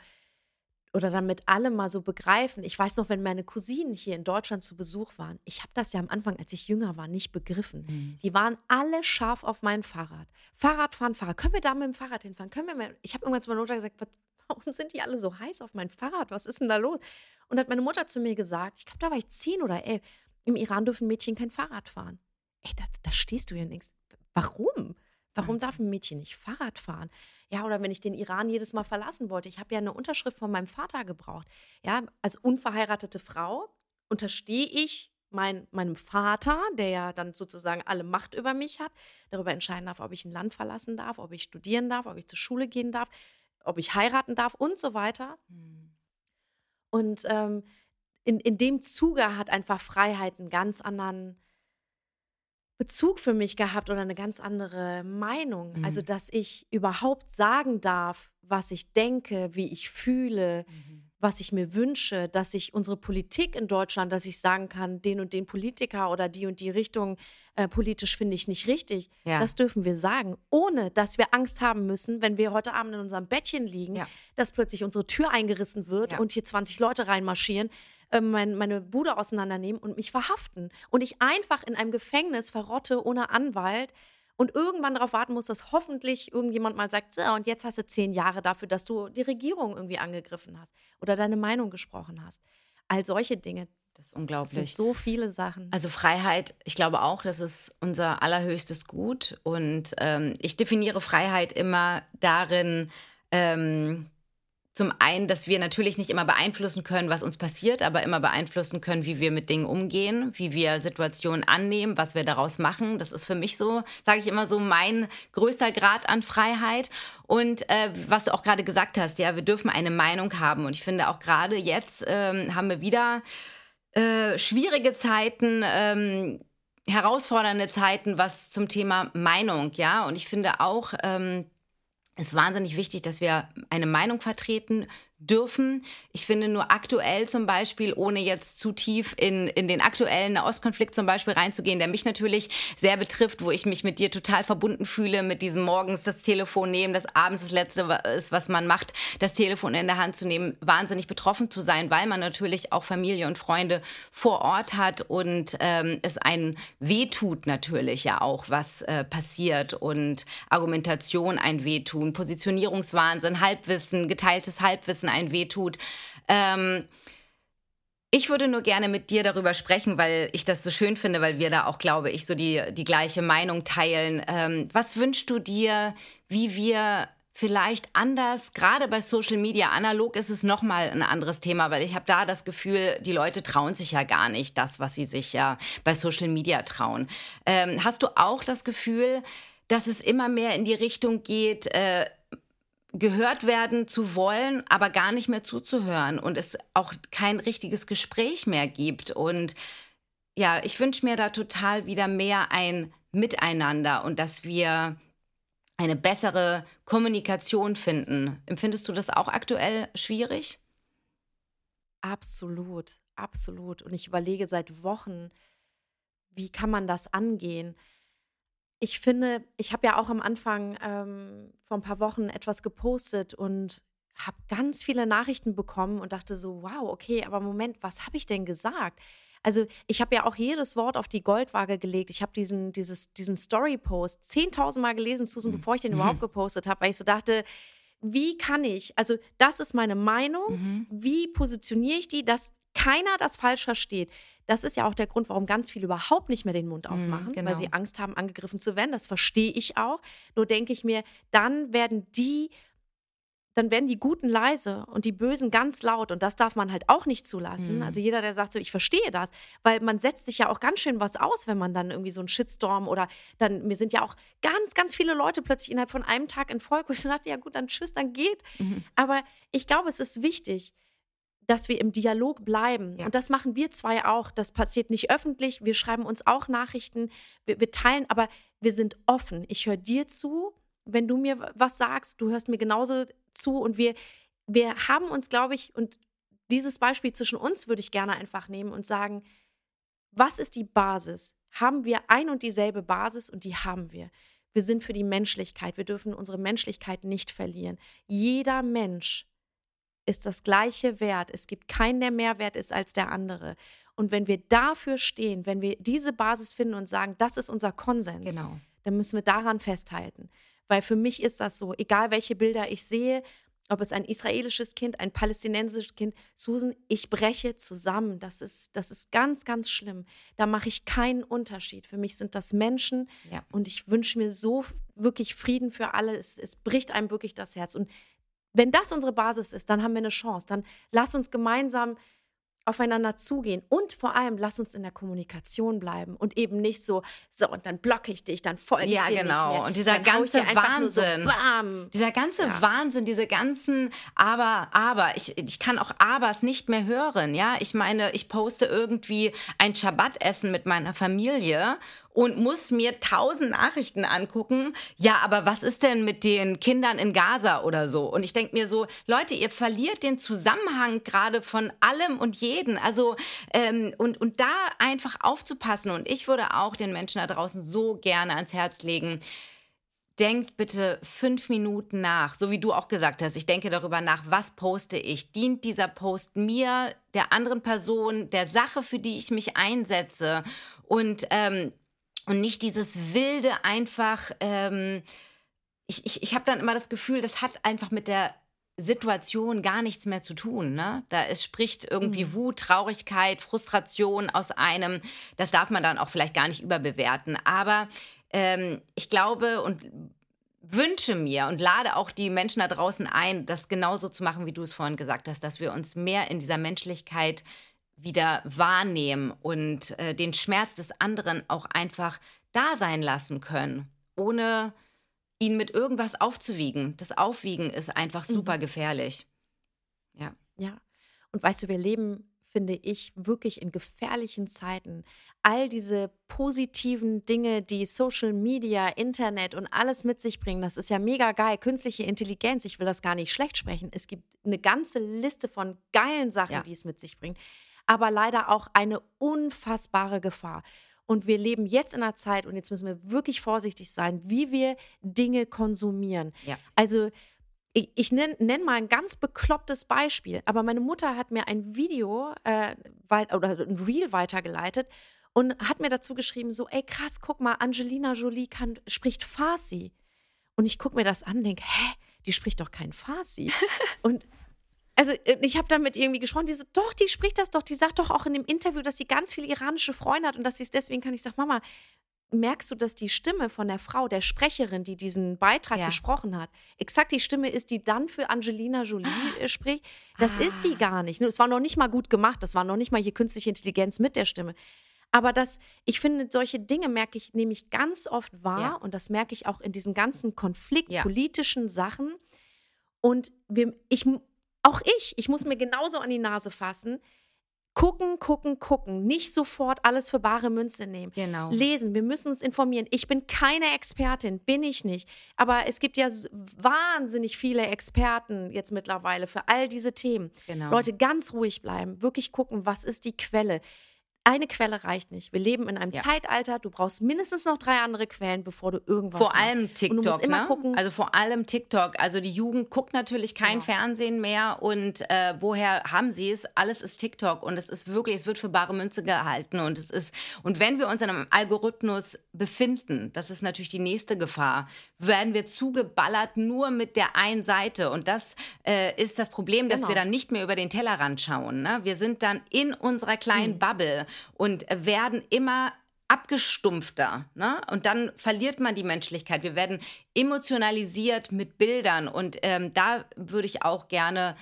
oder damit alle mal so begreifen. Ich weiß noch, wenn meine Cousinen hier in Deutschland zu Besuch waren, ich habe das ja am Anfang, als ich jünger war, nicht begriffen. Mhm. Die waren alle scharf auf mein Fahrrad. Fahrradfahren, Fahrrad. Können wir da mit dem Fahrrad hinfahren? Können wir mal? Ich habe irgendwann zu meiner Mutter gesagt, warum sind die alle so heiß auf mein Fahrrad? Was ist denn da los? Und hat meine Mutter zu mir gesagt, ich glaube, da war ich zehn oder elf, im Iran dürfen Mädchen kein Fahrrad fahren. Ey, da, da stehst du hier und denkst, warum? Warum darf ein Mädchen nicht Fahrrad fahren? Ja, oder wenn ich den Iran jedes Mal verlassen wollte. Ich habe ja eine Unterschrift von meinem Vater gebraucht. Ja, als unverheiratete Frau unterstehe ich mein, meinem Vater, der ja dann sozusagen alle Macht über mich hat, darüber entscheiden darf, ob ich ein Land verlassen darf, ob ich studieren darf, ob ich zur Schule gehen darf, ob ich heiraten darf und so weiter. Mhm. Und ähm, in, in dem Zuge hat einfach Freiheit einen ganz anderen Bezug für mich gehabt oder eine ganz andere Meinung. Also, mhm. Also, dass ich überhaupt sagen darf, was ich denke, wie ich fühle, mhm. was ich mir wünsche, dass ich unsere Politik in Deutschland, dass ich sagen kann, den und den Politiker oder die und die Richtung äh, politisch finde ich nicht richtig. Ja. Das dürfen wir sagen, ohne dass wir Angst haben müssen, wenn wir heute Abend in unserem Bettchen liegen, ja. dass plötzlich unsere Tür eingerissen wird ja. und hier 20 Leute reinmarschieren äh, mein, meine Bude auseinandernehmen und mich verhaften. Und ich einfach in einem Gefängnis verrotte ohne Anwalt und irgendwann darauf warten muss, dass hoffentlich irgendjemand mal sagt, so, und jetzt hast du zehn Jahre dafür, dass du die Regierung irgendwie angegriffen hast oder deine Meinung gesprochen hast. All solche Dinge. Das ist unglaublich. Das sind so viele Sachen. Also Freiheit, ich glaube auch, das ist unser allerhöchstes Gut. Und ähm, ich definiere Freiheit immer darin, ähm, zum einen, dass wir natürlich nicht immer beeinflussen können, was uns passiert, aber immer beeinflussen können, wie wir mit Dingen umgehen, wie wir Situationen annehmen, was wir daraus machen. Das ist für mich so, sage ich immer so, mein größter Grad an Freiheit. Und äh, was du auch gerade gesagt hast, ja, wir dürfen eine Meinung haben. Und ich finde auch gerade jetzt ähm, haben wir wieder äh, schwierige Zeiten. Ähm, herausfordernde Zeiten, was zum Thema Meinung, ja. Und ich finde auch, ähm, ist wahnsinnig wichtig, dass wir eine Meinung vertreten dürfen. Ich finde nur aktuell zum Beispiel, ohne jetzt zu tief in, in den aktuellen Nahostkonflikt zum Beispiel reinzugehen, der mich natürlich sehr betrifft, wo ich mich mit dir total verbunden fühle, mit diesem morgens das Telefon nehmen, das abends das Letzte ist, was man macht, das Telefon in der Hand zu nehmen, wahnsinnig betroffen zu sein, weil man natürlich auch Familie und Freunde vor Ort hat und ähm, es einen wehtut natürlich ja auch, was äh, passiert und Argumentation ein Wehtun, Positionierungswahnsinn, Halbwissen, geteiltes Halbwissen ein wehtut. Ähm, ich würde nur gerne mit dir darüber sprechen, weil ich das so schön finde, weil wir da auch, glaube ich, so die, die gleiche Meinung teilen. Ähm, was wünschst du dir, wie wir vielleicht anders, gerade bei Social Media, analog ist es nochmal ein anderes Thema, weil ich habe da das Gefühl, die Leute trauen sich ja gar nicht das, was sie sich ja bei Social Media trauen. Ähm, hast du auch das Gefühl, dass es immer mehr in die Richtung geht, äh, gehört werden zu wollen, aber gar nicht mehr zuzuhören und es auch kein richtiges Gespräch mehr gibt. Und ja, ich wünsche mir da total wieder mehr ein Miteinander und dass wir eine bessere Kommunikation finden. Empfindest du das auch aktuell schwierig? Absolut, absolut. Und ich überlege seit Wochen, wie kann man das angehen? Ich finde, ich habe ja auch am Anfang ähm, vor ein paar Wochen etwas gepostet und habe ganz viele Nachrichten bekommen und dachte so, wow, okay, aber Moment, was habe ich denn gesagt? Also ich habe ja auch jedes Wort auf die Goldwaage gelegt. Ich habe diesen, diesen Story-Post 10.000 Mal gelesen, Susan, mhm. bevor ich den überhaupt gepostet habe, weil ich so dachte, wie kann ich, also das ist meine Meinung, mhm. wie positioniere ich die, dass keiner das falsch versteht. Das ist ja auch der Grund, warum ganz viele überhaupt nicht mehr den Mund mhm, aufmachen, mm, genau. weil sie Angst haben, angegriffen zu werden. Das verstehe ich auch. Nur denke ich mir, dann werden die dann werden die Guten leise und die Bösen ganz laut. Und das darf man halt auch nicht zulassen. Mhm. Also jeder, der sagt so, ich verstehe das, weil man setzt sich ja auch ganz schön was aus, wenn man dann irgendwie so einen Shitstorm oder dann, mir sind ja auch ganz, ganz viele Leute plötzlich innerhalb von einem Tag in Volk, wo ich so dachte, ja gut, dann tschüss, dann geht. Mhm. Aber ich glaube, es ist wichtig, dass wir im Dialog bleiben. Ja. Und das machen wir zwei auch. Das passiert nicht öffentlich. Wir schreiben uns auch Nachrichten. Wir, wir teilen, aber wir sind offen. Ich höre dir zu, wenn du mir was sagst. Du hörst mir genauso zu. Und wir, wir haben uns, glaube ich, und dieses Beispiel zwischen uns würde ich gerne einfach nehmen und sagen, was ist die Basis? Haben wir ein und dieselbe Basis und die haben wir. Wir sind für die Menschlichkeit. Wir dürfen unsere Menschlichkeit nicht verlieren. Jeder Mensch ist das gleiche Wert. Es gibt keinen, der mehr wert ist als der andere. Und wenn wir dafür stehen, wenn wir diese Basis finden und sagen, das ist unser Konsens, Genau. dann müssen wir daran festhalten. Weil für mich ist das so, egal welche Bilder ich sehe, ob es ein israelisches Kind, ein palästinensisches Kind, Susan, ich breche zusammen. Das ist, das ist ganz, ganz schlimm. Da mache ich keinen Unterschied. Für mich sind das Menschen Ja. und ich wünsche mir so wirklich Frieden für alle. Es, es bricht einem wirklich das Herz. Und wenn das unsere Basis ist, dann haben wir eine Chance. Dann lass uns gemeinsam aufeinander zugehen und vor allem lass uns in der Kommunikation bleiben und eben nicht so, so und dann blocke ich dich, dann folge ich Ja, dir genau. nicht mehr. Und dieser dann ganze Wahnsinn. So. Dieser ganze Ja. Wahnsinn, diese ganzen Aber, Aber, ich, ich kann auch Abers nicht mehr hören, ja. Ich meine, ich poste irgendwie ein Schabbatessen mit meiner Familie und muss mir tausend Nachrichten angucken. Ja, aber was ist denn mit den Kindern in Gaza oder so? Und ich denke mir so, Leute, ihr verliert den Zusammenhang gerade von allem und jeden. Also, ähm, und, und da einfach aufzupassen. Und ich würde auch den Menschen da draußen so gerne ans Herz legen, denkt bitte fünf Minuten nach, so wie du auch gesagt hast. Ich denke darüber nach, was poste ich? Dient dieser Post mir, der anderen Person, der Sache, für die ich mich einsetze? Und, ähm, und nicht dieses wilde einfach. Ähm, ich ich, ich habe dann immer das Gefühl, das hat einfach mit der Situation gar nichts mehr zu tun. Ne? Da es spricht irgendwie Mhm. Wut, Traurigkeit, Frustration aus einem. Das darf man dann auch vielleicht gar nicht überbewerten. Aber ähm, ich glaube und wünsche mir und lade auch die Menschen da draußen ein, das genauso zu machen, wie du es vorhin gesagt hast, dass wir uns mehr in dieser Menschlichkeit wieder wahrnehmen und äh, den Schmerz des anderen auch einfach da sein lassen können, ohne ihn mit irgendwas aufzuwiegen. Das Aufwiegen ist einfach Mhm. super gefährlich. Ja. Ja. Und weißt du, wir leben, finde ich, wirklich in gefährlichen Zeiten. All diese positiven Dinge, die Social Media, Internet und alles mit sich bringen, das ist ja mega geil. Künstliche Intelligenz, ich will das gar nicht schlecht sprechen. Es gibt eine ganze Liste von geilen Sachen, Ja. die es mit sich bringt. Aber leider auch eine unfassbare Gefahr. Und wir leben jetzt in einer Zeit, und jetzt müssen wir wirklich vorsichtig sein, wie wir Dinge konsumieren. Ja. Also ich, ich nenne nenn mal ein ganz beklopptes Beispiel, aber meine Mutter hat mir ein Video äh, weit, oder ein Reel weitergeleitet und hat mir dazu geschrieben, so, ey krass, guck mal, Angelina Jolie kann, spricht Farsi. Und ich gucke mir das an und denke, hä, die spricht doch kein Farsi. und also äh, ich habe dann mit irgendwie gesprochen, die so, doch, die spricht das doch, die sagt doch auch in dem Interview, dass sie ganz viele iranische Freunde hat und dass sie es deswegen kann. Ich sage, Mama, merkst du, dass die Stimme von der Frau, der Sprecherin, die diesen Beitrag Ja. gesprochen hat, exakt die Stimme ist, die dann für Angelina Jolie äh, spricht? Das ist sie Ah. gar nicht. Es war noch nicht mal gut gemacht, das war noch nicht mal hier künstliche Intelligenz mit der Stimme. Aber das, ich finde, solche Dinge merke ich nämlich ganz oft wahr Ja. und das merke ich auch in diesen ganzen Konflikt, Ja. politischen Sachen. Und wir, ich, auch ich, ich muss mir genauso an die Nase fassen. Gucken, gucken, gucken. Nicht sofort alles für bare Münze nehmen. Genau. Lesen, wir müssen uns informieren. Ich bin keine Expertin, bin ich nicht. Aber es gibt ja wahnsinnig viele Experten jetzt mittlerweile für all diese Themen. Genau. Leute, ganz ruhig bleiben, wirklich gucken, was ist die Quelle. Eine Quelle reicht nicht. Wir leben in einem Ja. Zeitalter, du brauchst mindestens noch drei andere Quellen, bevor du irgendwas Vor machst. allem Und du TikTok, musst immer ne? gucken, Also vor allem TikTok. Also die Jugend guckt natürlich kein Genau. Fernsehen mehr und äh, woher haben sie es? Alles ist TikTok und es ist wirklich, es wird für bare Münze gehalten und es ist und wenn wir uns in einem Algorithmus befinden, das ist natürlich die nächste Gefahr, werden wir zugeballert nur mit der einen Seite und das äh, ist das Problem, dass Genau. wir dann nicht mehr über den Tellerrand schauen. Ne? Wir sind dann in unserer kleinen Mhm. Bubble und werden immer abgestumpfter. Ne? Und dann verliert man die Menschlichkeit. Wir werden emotionalisiert mit Bildern. Und ähm, da würde ich auch gerne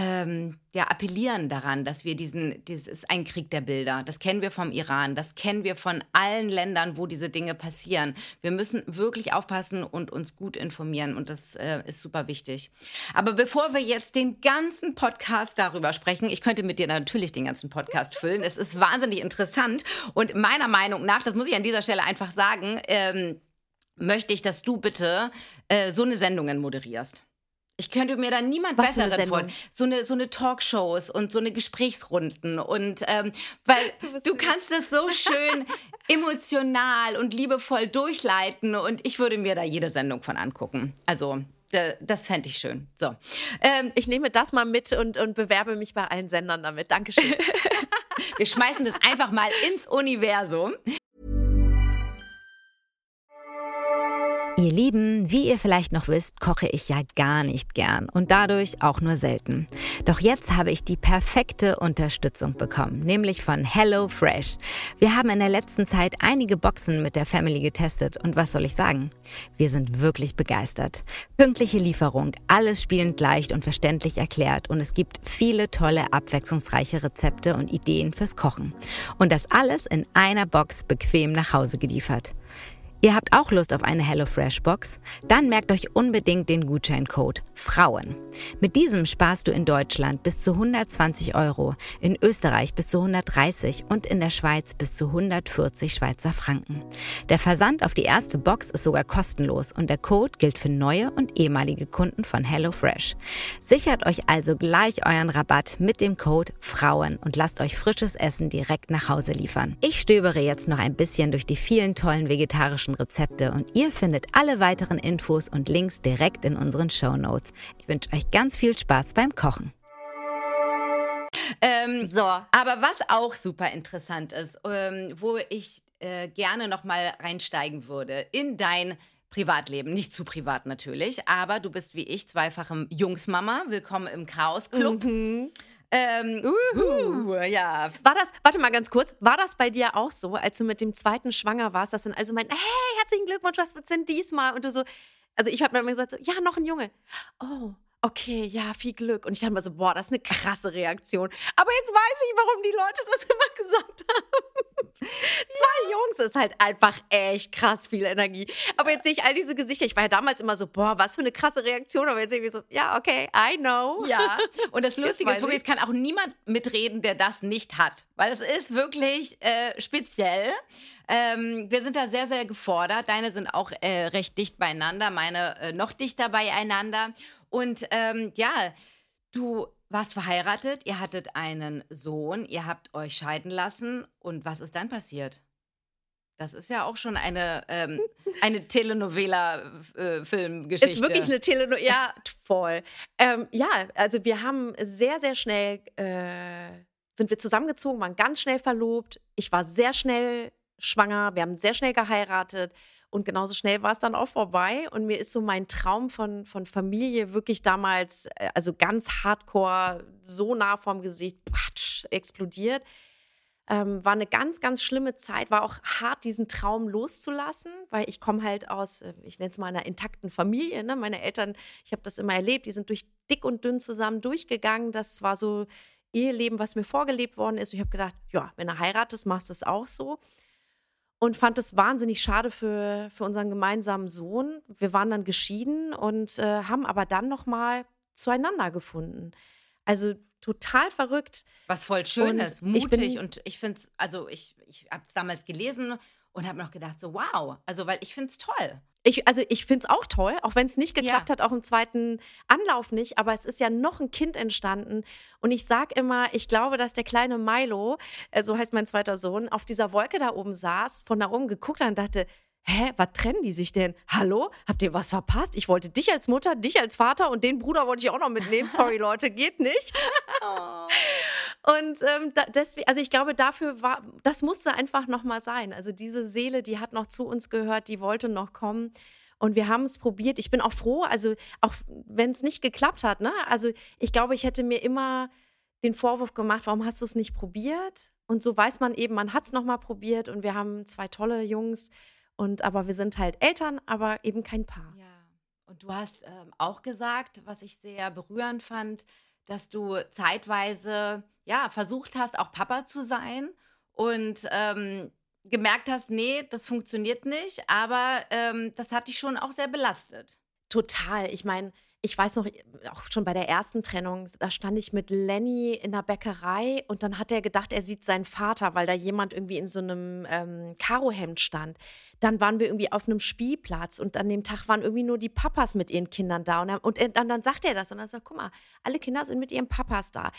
ähm, ja, appellieren daran, dass wir diesen, das ist ein Krieg der Bilder. Das kennen wir vom Iran, das kennen wir von allen Ländern, wo diese Dinge passieren. Wir müssen wirklich aufpassen und uns gut informieren und das äh, ist super wichtig. Aber bevor wir jetzt den ganzen Podcast darüber sprechen, ich könnte mit dir natürlich den ganzen Podcast füllen. Es ist wahnsinnig interessant und meiner Meinung nach, das muss ich an dieser Stelle einfach sagen, ähm, möchte ich, dass du bitte äh, so eine Sendungen moderierst. Ich könnte mir da niemand Was besseren vorstellen. So eine, so eine Talkshows und so eine Gesprächsrunden. Und ähm, weil du, du kannst es so schön emotional und liebevoll durchleiten. Und ich würde mir da jede Sendung von angucken. Also das fände ich schön. So. Ähm, ich nehme das mal mit und, und bewerbe mich bei allen Sendern damit. Dankeschön. Wir schmeißen das einfach mal ins Universum. Ihr Lieben, wie ihr vielleicht noch wisst, koche ich ja gar nicht gern und dadurch auch nur selten. Doch jetzt habe ich die perfekte Unterstützung bekommen, nämlich von Hello Fresh. Wir haben in der letzten Zeit einige Boxen mit der Family getestet und was soll ich sagen? Wir sind wirklich begeistert. Pünktliche Lieferung, alles spielend leicht und verständlich erklärt und es gibt viele tolle, abwechslungsreiche Rezepte und Ideen fürs Kochen. Und das alles in einer Box bequem nach Hause geliefert. Ihr habt auch Lust auf eine HelloFresh Box? Dann merkt euch unbedingt den Gutscheincode Frauen. Mit diesem sparst du in Deutschland bis zu 120 Euro, in Österreich bis zu 130 und in der Schweiz bis zu 140 Schweizer Franken. Der Versand auf die erste Box ist sogar kostenlos und der Code gilt für neue und ehemalige Kunden von HelloFresh. Sichert euch also gleich euren Rabatt mit dem Code Frauen und lasst euch frisches Essen direkt nach Hause liefern. Ich stöbere jetzt noch ein bisschen durch die vielen tollen vegetarischen vegetarischen Rezepte und ihr findet alle weiteren Infos und Links direkt in unseren Show Notes. Ich wünsche euch ganz viel Spaß beim Kochen. Ähm, so, aber was auch super interessant ist, ähm, wo ich äh, gerne noch mal reinsteigen würde in dein Privatleben, nicht zu privat natürlich, aber du bist wie ich zweifache Jungsmama. Willkommen im Chaos Club. Mhm. Ähm, uhu, ja. War das, warte mal ganz kurz, war das bei dir auch so, als du mit dem zweiten schwanger warst, dass dann also meinten, hey, herzlichen Glückwunsch, was wird denn diesmal? Und du so, also ich habe dann immer gesagt, so, ja, noch ein Junge. Oh, okay, ja, viel Glück. Und ich dachte mir so, boah, das ist eine krasse Reaktion. Aber jetzt weiß ich, warum die Leute das immer gesagt haben. Zwei Jungs ist halt einfach echt krass viel Energie. Aber jetzt sehe ich all diese Gesichter. Ich war ja damals immer so, boah, was für eine krasse Reaktion. Aber jetzt sehe ich so, ja, okay, I know. Ja, und das Lustige ist wirklich, es kann auch niemand mitreden, der das nicht hat. Weil es ist wirklich äh, speziell. Ähm, wir sind da sehr, sehr gefordert. Deine sind auch äh, recht dicht beieinander, meine äh, noch dichter beieinander. Und ähm, ja, du warst verheiratet, ihr hattet einen Sohn, ihr habt euch scheiden lassen. Und was ist dann passiert? Das ist ja auch schon eine, ähm, eine Telenovela-Filmgeschichte. Ist wirklich eine Telenovela, ja, voll. Ähm, ja, also wir haben sehr, sehr schnell, äh, sind wir zusammengezogen, waren ganz schnell verlobt. Ich war sehr schnell schwanger, wir haben sehr schnell geheiratet. Und genauso schnell war es dann auch vorbei. Und mir ist so mein Traum von, von Familie wirklich damals, äh, also ganz hardcore, so nah vorm Gesicht, patsch, explodiert. Ähm, war eine ganz, ganz schlimme Zeit. War auch hart, diesen Traum loszulassen, weil ich komme halt aus, äh, ich nenne es mal einer intakten Familie. Ne? Meine Eltern, ich habe das immer erlebt, die sind durch dick und dünn zusammen durchgegangen. Das war so Eheleben, was mir vorgelebt worden ist. ich habe gedacht, ja, wenn du heiratest, machst du es auch so und fand es wahnsinnig schade für, für unseren gemeinsamen Sohn. Wir waren dann geschieden und äh, haben aber dann nochmal zueinander gefunden. Also total verrückt. Was voll schön ist, mutig. Ich und ich finde es, also ich, ich habe es damals gelesen und habe noch gedacht, so wow, also weil ich finde es toll. Ich, also ich finde es auch toll, auch wenn es nicht geklappt ja. hat, auch im zweiten Anlauf nicht. Aber es ist ja noch ein Kind entstanden. Und ich sage immer, ich glaube, dass der kleine Milo, äh, so heißt mein zweiter Sohn, auf dieser Wolke da oben saß, von da oben geguckt hat und dachte, hä, was trennen die sich denn? Hallo? Habt ihr was verpasst? Ich wollte dich als Mutter, dich als Vater und den Bruder wollte ich auch noch mitnehmen. Sorry, Leute, geht nicht. oh. Und ähm, da, deswegen, also ich glaube, dafür war, das musste einfach nochmal sein. Also diese Seele, die hat noch zu uns gehört, die wollte noch kommen. Und wir haben es probiert. Ich bin auch froh, also auch wenn es nicht geklappt hat, ne? Also ich glaube, ich hätte mir immer den Vorwurf gemacht, warum hast du es nicht probiert? Und so weiß man eben, man hat es nochmal probiert und wir haben zwei tolle Jungs. Und aber wir sind halt Eltern, aber eben kein Paar. Ja. Und du hast ähm, auch gesagt, was ich sehr berührend fand, dass du zeitweise ja versucht hast, auch Papa zu sein und ähm, gemerkt hast, nee, das funktioniert nicht, aber ähm, das hat dich schon auch sehr belastet. Total. Ich meine, ich weiß noch, auch schon bei der ersten Trennung, da stand ich mit Lenny in der Bäckerei und dann hat er gedacht, er sieht seinen Vater, weil da jemand irgendwie in so einem ähm, Karohemd stand. Dann waren wir irgendwie auf einem Spielplatz und an dem Tag waren irgendwie nur die Papas mit ihren Kindern da. Und, und er, dann, sagt er das und dann sagt, guck mal, alle Kinder sind mit ihren Papas da.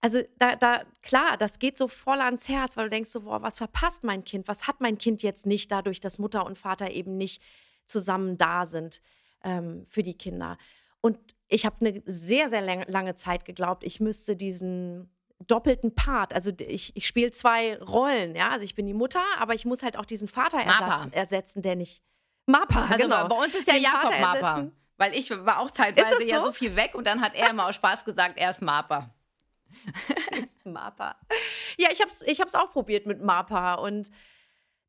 Also da, da, klar, das geht so voll ans Herz, weil du denkst so, boah, was verpasst mein Kind? Was hat mein Kind jetzt nicht dadurch, dass Mutter und Vater eben nicht zusammen da sind ähm, für die Kinder? Und ich habe eine sehr, sehr lange Zeit geglaubt, ich müsste diesen doppelten Part, also ich, ich spiele zwei Rollen, ja, also ich bin die Mutter, aber ich muss halt auch diesen Vater ersetzen, ersetzen der nicht. Mappa, also genau. bei uns ist ja den Jakob Mappa. Weil ich war auch zeitweise so? ja so viel weg und dann hat er immer aus Spaß gesagt, er ist Mappa. ist Mappa. Ja, ich habe es ich hab's auch probiert mit Mappa und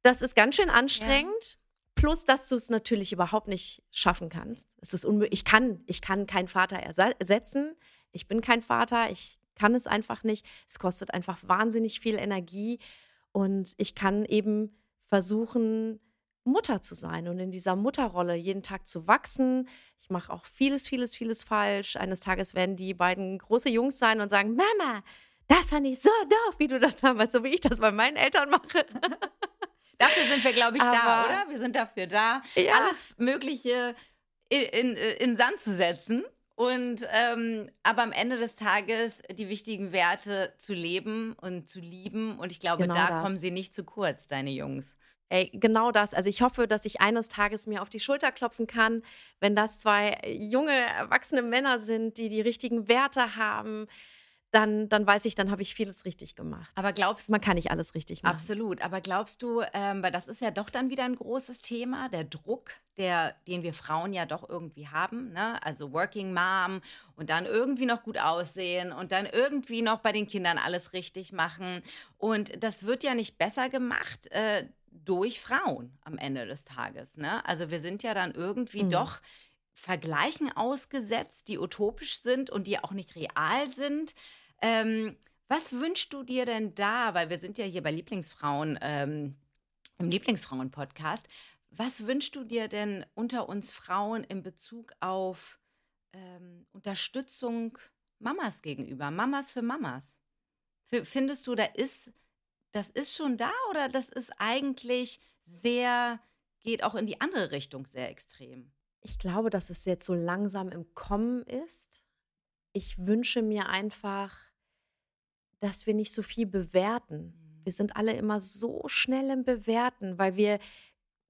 das ist ganz schön anstrengend. Ja. Plus, dass du es natürlich überhaupt nicht schaffen kannst. Es ist unmöglich. Ich kann, ich kann keinen Vater ersetzen. Ich bin kein Vater. Ich kann es einfach nicht. Es kostet einfach wahnsinnig viel Energie. Und ich kann eben versuchen, Mutter zu sein und in dieser Mutterrolle jeden Tag zu wachsen. Ich mache auch vieles, vieles, vieles falsch. Eines Tages werden die beiden große Jungs sein und sagen, Mama, das fand ich so doof, wie du das damals, so wie ich das bei meinen Eltern mache. Dafür sind wir, glaube ich, Aber, da, oder? Wir sind dafür da, ja. alles Mögliche in, in, in Sand zu setzen. Und ähm, aber am Ende des Tages die wichtigen Werte zu leben und zu lieben. Und ich glaube, genau da das. kommen sie nicht zu kurz, deine Jungs. Ey, genau das. Also ich hoffe, dass ich eines Tages mir auf die Schulter klopfen kann, wenn das zwei junge, erwachsene Männer sind, die die richtigen Werte haben, dann, dann weiß ich, dann habe ich vieles richtig gemacht. Aber glaubst du. Man kann nicht alles richtig machen. Absolut. Aber glaubst du, ähm, weil das ist ja doch dann wieder ein großes Thema, der Druck, der, den wir Frauen ja doch irgendwie haben. Ne? Also Working Mom und dann irgendwie noch gut aussehen und dann irgendwie noch bei den Kindern alles richtig machen. Und das wird ja nicht besser gemacht. Äh, durch Frauen am Ende des Tages. Ne? Also wir sind ja dann irgendwie mhm. doch Vergleichen ausgesetzt, die utopisch sind und die auch nicht real sind. Ähm, was wünschst du dir denn da? Weil wir sind ja hier bei Lieblingsfrauen, ähm, im Lieblingsfrauen-Podcast. Was wünschst du dir denn unter uns Frauen in Bezug auf ähm, Unterstützung Mamas gegenüber? Mamas für Mamas? F findest du, da ist, das ist schon da oder das ist eigentlich sehr, geht auch in die andere Richtung sehr extrem? Ich glaube, dass es jetzt so langsam im Kommen ist. Ich wünsche mir einfach, dass wir nicht so viel bewerten. Wir mhm. sind alle immer so schnell im Bewerten, weil wir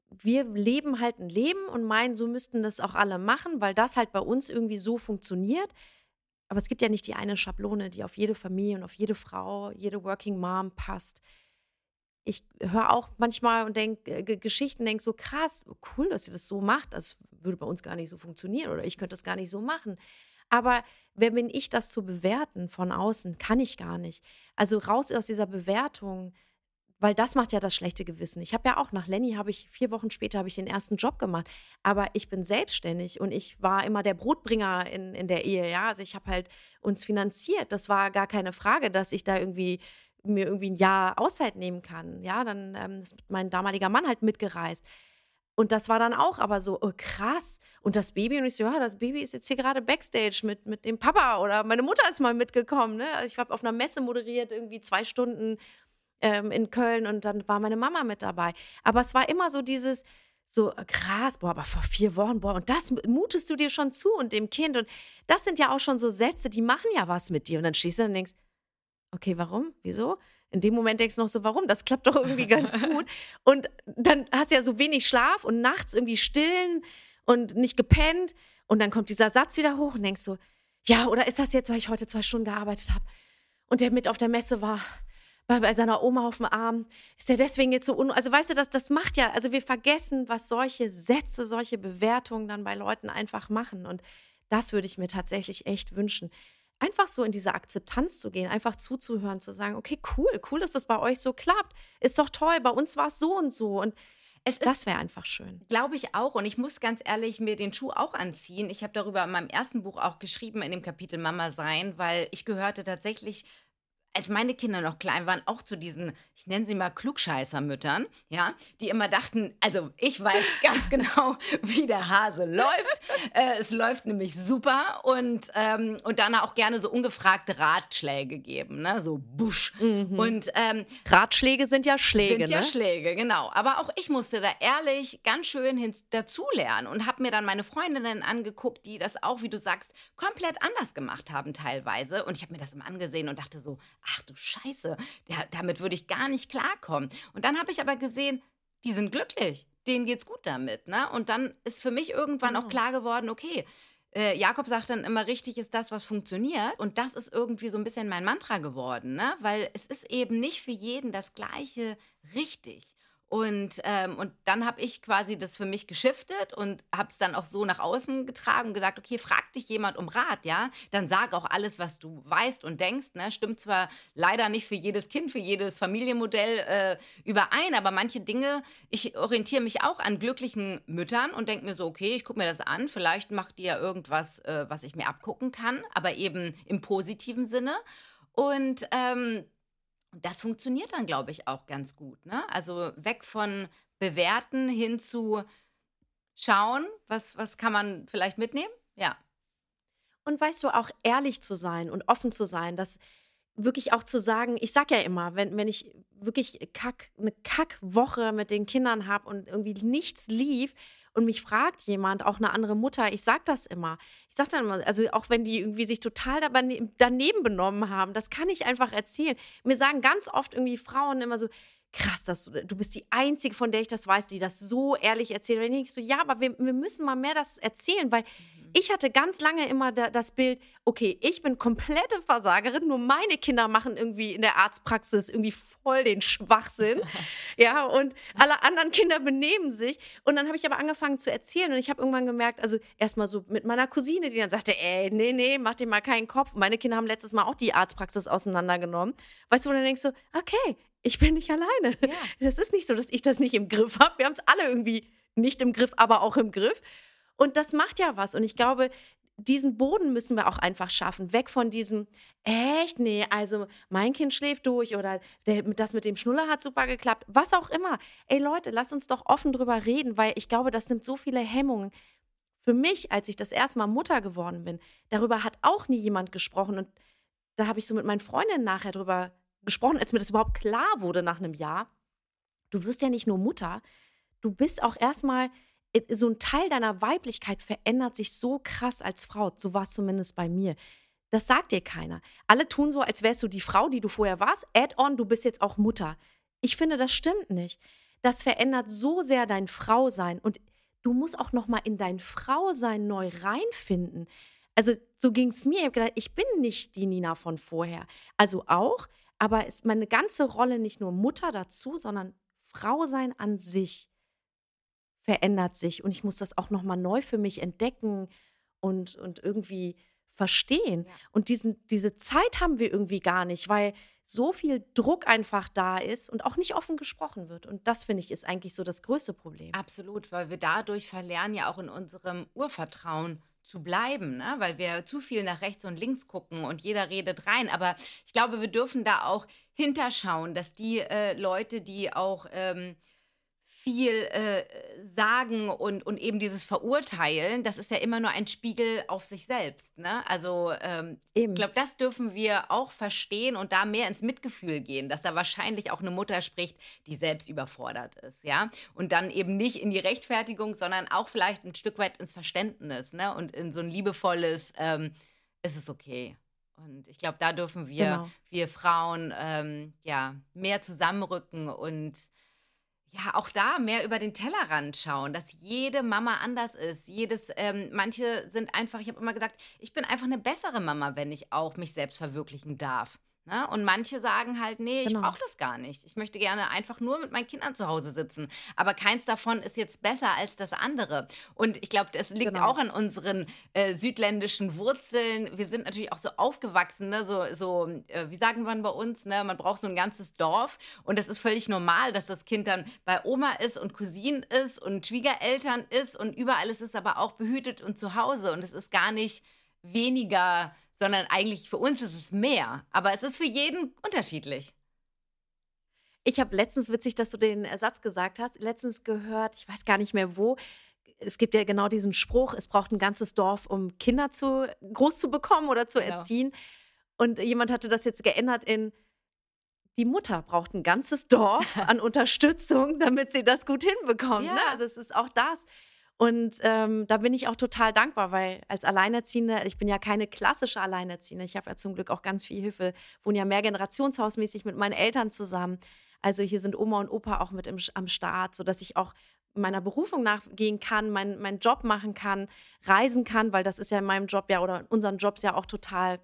wir leben halt ein Leben und meinen, so müssten das auch alle machen, weil das halt bei uns irgendwie so funktioniert. Aber es gibt ja nicht die eine Schablone, die auf jede Familie und auf jede Frau, jede Working Mom passt. Ich höre auch manchmal und denke äh, Geschichten, denke so krass, cool, dass ihr das so macht. Das würde bei uns gar nicht so funktionieren oder ich könnte das gar nicht so machen. Aber wer bin ich, das zu bewerten von außen? Kann ich gar nicht. Also raus aus dieser Bewertung, weil das macht ja das schlechte Gewissen. Ich habe ja auch nach Lenny habe ich vier Wochen später habe ich den ersten Job gemacht, aber ich bin selbstständig und ich war immer der Brotbringer in, in der Ehe. Ja, also ich habe halt uns finanziert. Das war gar keine Frage, dass ich da irgendwie mir irgendwie ein Jahr Auszeit nehmen kann. Ja, dann ähm, ist mein damaliger Mann halt mitgereist. Und das war dann auch aber so, oh, krass. Und das Baby, und ich so, ja, das Baby ist jetzt hier gerade Backstage mit, mit dem Papa oder meine Mutter ist mal mitgekommen. Ne? Ich habe auf einer Messe moderiert, irgendwie zwei Stunden ähm, in Köln und dann war meine Mama mit dabei. Aber es war immer so dieses, so krass, boah, aber vor vier Wochen, boah, und das mutest du dir schon zu und dem Kind. Und das sind ja auch schon so Sätze, die machen ja was mit dir. Und dann stehst du und denkst, okay, warum? Wieso? In dem Moment denkst du noch so, warum? Das klappt doch irgendwie ganz gut. Und dann hast du ja so wenig Schlaf und nachts irgendwie stillen und nicht gepennt. Und dann kommt dieser Satz wieder hoch und denkst so, ja, oder ist das jetzt, weil ich heute zwei Stunden gearbeitet habe und der mit auf der Messe war? Bei, bei seiner Oma auf dem Arm, ist der deswegen jetzt so un Also weißt du, das, das macht ja, also wir vergessen, was solche Sätze, solche Bewertungen dann bei Leuten einfach machen. Und das würde ich mir tatsächlich echt wünschen. Einfach so in diese Akzeptanz zu gehen, einfach zuzuhören, zu sagen, okay, cool, cool, dass das bei euch so klappt. Ist doch toll, bei uns war es so und so. Und es das wäre einfach schön. Glaube ich auch. Und ich muss ganz ehrlich mir den Schuh auch anziehen. Ich habe darüber in meinem ersten Buch auch geschrieben, in dem Kapitel Mama sein, weil ich gehörte tatsächlich als meine Kinder noch klein waren, auch zu diesen, ich nenne sie mal Klugscheißermüttern, ja, die immer dachten, also ich weiß ganz genau, wie der Hase läuft. Äh, es läuft nämlich super und, ähm, und dann auch gerne so ungefragte Ratschläge geben, ne? so Busch. Mhm. Und ähm, Ratschläge sind ja Schläge. Sind ja ne? Schläge, genau. Aber auch ich musste da ehrlich ganz schön hin dazulernen und habe mir dann meine Freundinnen angeguckt, die das auch, wie du sagst, komplett anders gemacht haben teilweise. Und ich habe mir das immer angesehen und dachte so, ach du Scheiße, der, damit würde ich gar nicht klarkommen. Und dann habe ich aber gesehen, die sind glücklich, denen geht's gut damit. Ne? Und dann ist für mich irgendwann genau. auch klar geworden, okay, äh, Jakob sagt dann immer, richtig ist das, was funktioniert. Und das ist irgendwie so ein bisschen mein Mantra geworden, ne? weil es ist eben nicht für jeden das gleiche richtig. Und, ähm, und dann habe ich quasi das für mich geschiftet und habe es dann auch so nach außen getragen und gesagt, okay, frag dich jemand um Rat, ja? Dann sag auch alles, was du weißt und denkst. Ne? Stimmt zwar leider nicht für jedes Kind, für jedes Familienmodell äh, überein, aber manche Dinge, ich orientiere mich auch an glücklichen Müttern und denke mir so, okay, ich gucke mir das an, vielleicht macht die ja irgendwas, äh, was ich mir abgucken kann, aber eben im positiven Sinne. Und ähm, das funktioniert dann, glaube ich, auch ganz gut. Ne? Also weg von bewerten hin zu schauen, was, was kann man vielleicht mitnehmen? Ja. Und weißt du, auch ehrlich zu sein und offen zu sein, dass wirklich auch zu sagen, ich sage ja immer, wenn, wenn ich wirklich kack, eine Kackwoche mit den Kindern habe und irgendwie nichts lief und mich fragt jemand, auch eine andere Mutter, ich sage das immer. Ich sage dann immer, also auch wenn die irgendwie sich total daneben benommen haben, das kann ich einfach erzählen. Mir sagen ganz oft irgendwie Frauen immer so, krass, dass du, du bist die Einzige, von der ich das weiß, die das so ehrlich erzählt. Und ich so, ja, aber wir, wir müssen mal mehr das erzählen, weil mhm. Ich hatte ganz lange immer da, das Bild, okay, ich bin komplette Versagerin, nur meine Kinder machen irgendwie in der Arztpraxis irgendwie voll den Schwachsinn. ja, und alle anderen Kinder benehmen sich. Und dann habe ich aber angefangen zu erzählen und ich habe irgendwann gemerkt, also erstmal so mit meiner Cousine, die dann sagte, ey, nee, nee, mach dir mal keinen Kopf. Meine Kinder haben letztes Mal auch die Arztpraxis auseinandergenommen. Weißt du, und dann denkst du, okay, ich bin nicht alleine. Ja. Das ist nicht so, dass ich das nicht im Griff habe. Wir haben es alle irgendwie nicht im Griff, aber auch im Griff. Und das macht ja was. Und ich glaube, diesen Boden müssen wir auch einfach schaffen. Weg von diesem, echt, nee, also mein Kind schläft durch oder der, das mit dem Schnuller hat super geklappt. Was auch immer. Ey Leute, lass uns doch offen drüber reden, weil ich glaube, das nimmt so viele Hemmungen. Für mich, als ich das erste Mal Mutter geworden bin, darüber hat auch nie jemand gesprochen. Und da habe ich so mit meinen Freundinnen nachher drüber gesprochen, als mir das überhaupt klar wurde nach einem Jahr. Du wirst ja nicht nur Mutter, du bist auch erstmal so ein Teil deiner Weiblichkeit verändert sich so krass als Frau. So war es zumindest bei mir. Das sagt dir keiner. Alle tun so, als wärst du die Frau, die du vorher warst. Add-on, du bist jetzt auch Mutter. Ich finde, das stimmt nicht. Das verändert so sehr dein Frausein und du musst auch noch mal in dein Frausein neu reinfinden. Also so ging es mir. Ich habe gedacht, ich bin nicht die Nina von vorher. Also auch, aber ist meine ganze Rolle nicht nur Mutter dazu, sondern Frau sein an sich verändert sich und ich muss das auch noch mal neu für mich entdecken und, und irgendwie verstehen. Ja. Und diesen, diese Zeit haben wir irgendwie gar nicht, weil so viel Druck einfach da ist und auch nicht offen gesprochen wird. Und das, finde ich, ist eigentlich so das größte Problem. Absolut, weil wir dadurch verlernen ja auch in unserem Urvertrauen zu bleiben, ne? weil wir zu viel nach rechts und links gucken und jeder redet rein. Aber ich glaube, wir dürfen da auch hinterschauen, dass die äh, Leute, die auch ähm, viel äh, sagen und, und eben dieses Verurteilen, das ist ja immer nur ein Spiegel auf sich selbst. Ne? Also ähm, ich glaube, das dürfen wir auch verstehen und da mehr ins Mitgefühl gehen, dass da wahrscheinlich auch eine Mutter spricht, die selbst überfordert ist, ja. Und dann eben nicht in die Rechtfertigung, sondern auch vielleicht ein Stück weit ins Verständnis, ne? Und in so ein liebevolles, ähm, ist es okay. Und ich glaube, da dürfen wir, genau. wir Frauen, ähm, ja, mehr zusammenrücken und ja, auch da mehr über den Tellerrand schauen, dass jede Mama anders ist. Jedes, ähm, manche sind einfach, ich habe immer gesagt, ich bin einfach eine bessere Mama, wenn ich auch mich selbst verwirklichen darf. Ne? Und manche sagen halt, nee, ich Genau. brauche das gar nicht. Ich möchte gerne einfach nur mit meinen Kindern zu Hause sitzen. Aber keins davon ist jetzt besser als das andere. Und ich glaube, das liegt Genau. auch an unseren äh, südländischen Wurzeln. Wir sind natürlich auch so aufgewachsen, ne? so, so äh, wie sagen man bei uns, ne? man braucht so ein ganzes Dorf. Und das ist völlig normal, dass das Kind dann bei Oma ist und Cousinen ist und Schwiegereltern ist und überall ist es aber auch behütet und zu Hause. Und es ist gar nicht weniger, sondern eigentlich für uns ist es mehr. Aber es ist für jeden unterschiedlich. Ich habe letztens, witzig, dass du den Ersatz gesagt hast, letztens gehört, ich weiß gar nicht mehr wo, es gibt ja genau diesen Spruch, es braucht ein ganzes Dorf, um Kinder zu, groß zu bekommen oder zu Genau. erziehen. Und jemand hatte das jetzt geändert in, die Mutter braucht ein ganzes Dorf an Unterstützung, damit sie das gut hinbekommt. Ne? Ja. Also es ist auch das. Und ähm, da bin ich auch total dankbar, weil als Alleinerziehende, ich bin ja keine klassische Alleinerziehende, ich habe ja zum Glück auch ganz viel Hilfe, wohne ja mehr generationshausmäßig mit meinen Eltern zusammen. Also hier sind Oma und Opa auch mit im, am Start, sodass ich auch meiner Berufung nachgehen kann, mein, meinen Job machen kann, reisen kann, weil das ist ja in meinem Job ja oder in unseren Jobs ja auch total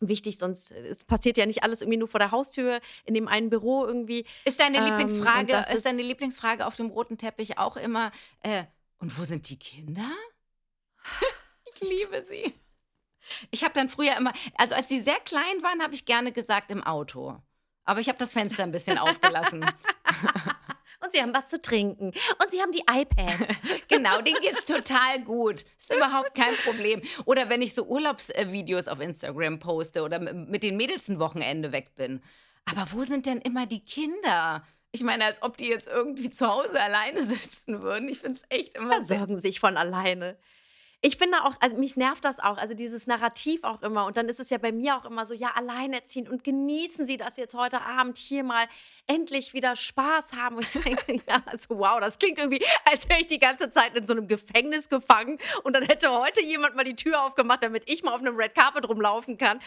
wichtig, sonst äh, es passiert ja nicht alles irgendwie nur vor der Haustür in dem einen Büro irgendwie. Ist deine Ähm, Lieblingsfrage, ist, ist- deine Lieblingsfrage auf dem roten Teppich auch immer, äh, und wo sind die Kinder? ich liebe sie. Ich habe dann früher immer, also als sie sehr klein waren, habe ich gerne gesagt im Auto. Aber ich habe das Fenster ein bisschen aufgelassen. Und sie haben was zu trinken und sie haben die iPads. genau, denen geht's total gut. Ist überhaupt kein Problem. Oder wenn ich so Urlaubsvideos auf Instagram poste oder mit den Mädels ein Wochenende weg bin. Aber wo sind denn immer die Kinder? Ich meine, als ob die jetzt irgendwie zu Hause alleine sitzen würden. Ich finde es echt immer versorgen sich von alleine. Ich bin da auch, also mich nervt das auch, also dieses Narrativ auch immer. Und dann ist es ja bei mir auch immer so, ja, alleinerziehen und genießen Sie das jetzt heute Abend hier mal endlich wieder Spaß haben. Und ich denke, ja, also wow, das klingt irgendwie, als wäre ich die ganze Zeit in so einem Gefängnis gefangen und dann hätte heute jemand mal die Tür aufgemacht, damit ich mal auf einem Red Carpet rumlaufen kann.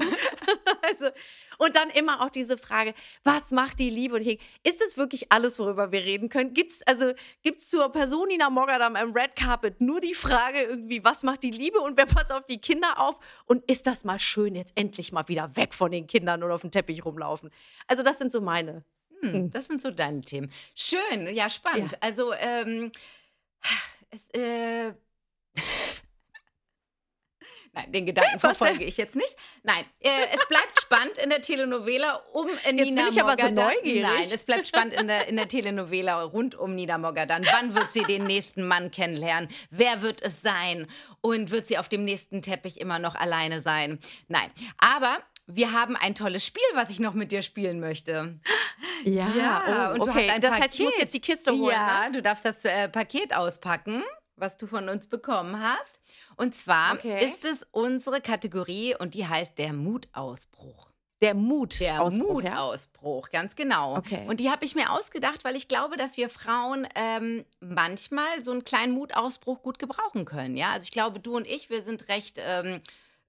also, und dann immer auch diese Frage, was macht die Liebe? Und ich denke, ist es wirklich alles, worüber wir reden können? Gibt es also, gibt's zur Person Nina Mogadam am Red Carpet nur die Frage irgendwie, was macht die Liebe und wer passt auf die Kinder auf? Und ist das mal schön, jetzt endlich mal wieder weg von den Kindern und auf dem Teppich rumlaufen? Also das sind so meine. Hm, das sind so deine Themen. Schön, ja, spannend. Ja. Also, ähm, es, äh, Nein, den Gedanken verfolge ich jetzt nicht. Nein, äh, es bleibt spannend in der Telenovela um Nina bin ich aber so Mogadam. neugierig. Nein, es bleibt spannend in der, in der Telenovela rund um Nina Mogadam. Wann wird sie den nächsten Mann kennenlernen? Wer wird es sein? Und wird sie auf dem nächsten Teppich immer noch alleine sein? Nein, aber wir haben ein tolles Spiel, was ich noch mit dir spielen möchte. Ja, oh, und du okay. hast ein das Paket. heißt, ich muss jetzt die Kiste holen. Ja, Ne? du darfst das äh, Paket auspacken, was du von uns bekommen hast. Und zwar Okay. ist es unsere Kategorie und die heißt der Mutausbruch. Der Mut. Der Ausbruch, ja? Mutausbruch, ganz genau. Okay. Und die habe ich mir ausgedacht, weil ich glaube, dass wir Frauen ähm, manchmal so einen kleinen Mutausbruch gut gebrauchen können. Ja, also ich glaube, du und ich, wir sind recht. Ähm,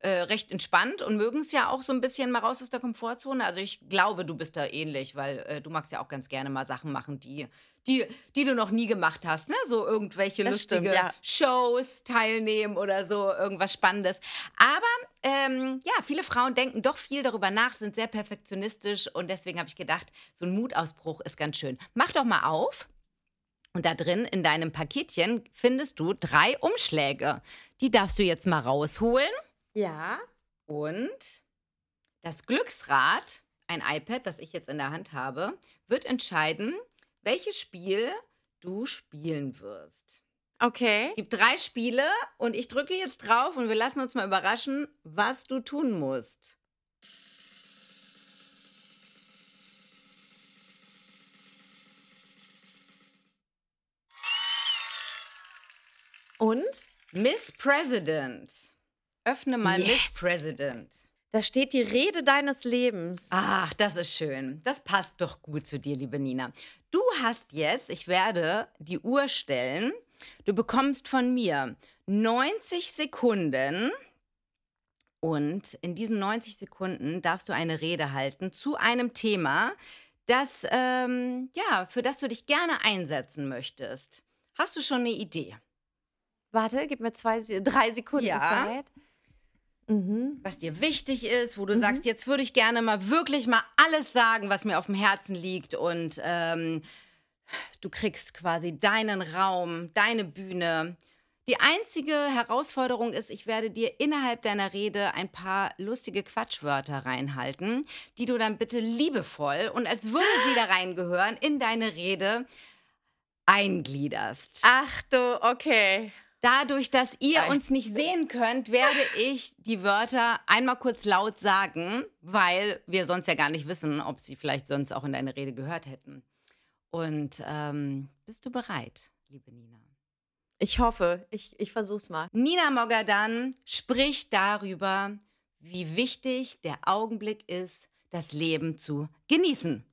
äh, recht entspannt und mögen es ja auch so ein bisschen mal raus aus der Komfortzone. Also ich glaube, du bist da ähnlich, weil äh, du magst ja auch ganz gerne mal Sachen machen, die, die, die du noch nie gemacht hast. Ne? So irgendwelche Das lustige stimmt, ja. Shows teilnehmen oder so, irgendwas Spannendes. Aber ähm, ja, viele Frauen denken doch viel darüber nach, sind sehr perfektionistisch und deswegen habe ich gedacht, so ein Mutausbruch ist ganz schön. Mach doch mal auf. Und da drin in deinem Paketchen findest du drei Umschläge. Die darfst du jetzt mal rausholen. Ja. Und das Glücksrad, ein iPad, das ich jetzt in der Hand habe, wird entscheiden, welches Spiel du spielen wirst. Okay. Es gibt drei Spiele und ich drücke jetzt drauf und wir lassen uns mal überraschen, was du tun musst. Und Miss President. Öffne mal Miss Yes. President. da steht die Rede deines Lebens. Ach, das ist schön. Das passt doch gut zu dir, liebe Nina. Du hast jetzt, ich werde die Uhr stellen, du bekommst von mir 90 Sekunden und in diesen 90 Sekunden darfst du eine Rede halten zu einem Thema, das, ähm, ja, für das du dich gerne einsetzen möchtest. Hast du schon eine Idee? Warte, gib mir zwei, drei Sekunden Ja. Zeit. Mhm. was dir wichtig ist, wo du sagst, jetzt würde ich gerne mal wirklich mal alles sagen, was mir auf dem Herzen liegt und ähm, du kriegst quasi deinen Raum, deine Bühne. Die einzige Herausforderung ist, ich werde dir innerhalb deiner Rede ein paar lustige Quatschwörter reinhalten, die du dann bitte liebevoll und als würde sie da reingehören in deine Rede eingliederst. Ach du, okay. Dadurch, dass ihr Geil. uns nicht sehen könnt, werde ich die Wörter einmal kurz laut sagen, weil wir sonst ja gar nicht wissen, ob sie vielleicht sonst auch in deine Rede gehört hätten. Und ähm, bist du bereit, liebe Nina? Ich hoffe, ich, ich versuch's mal. Nina Mogadan spricht darüber, wie wichtig der Augenblick ist, das Leben zu genießen.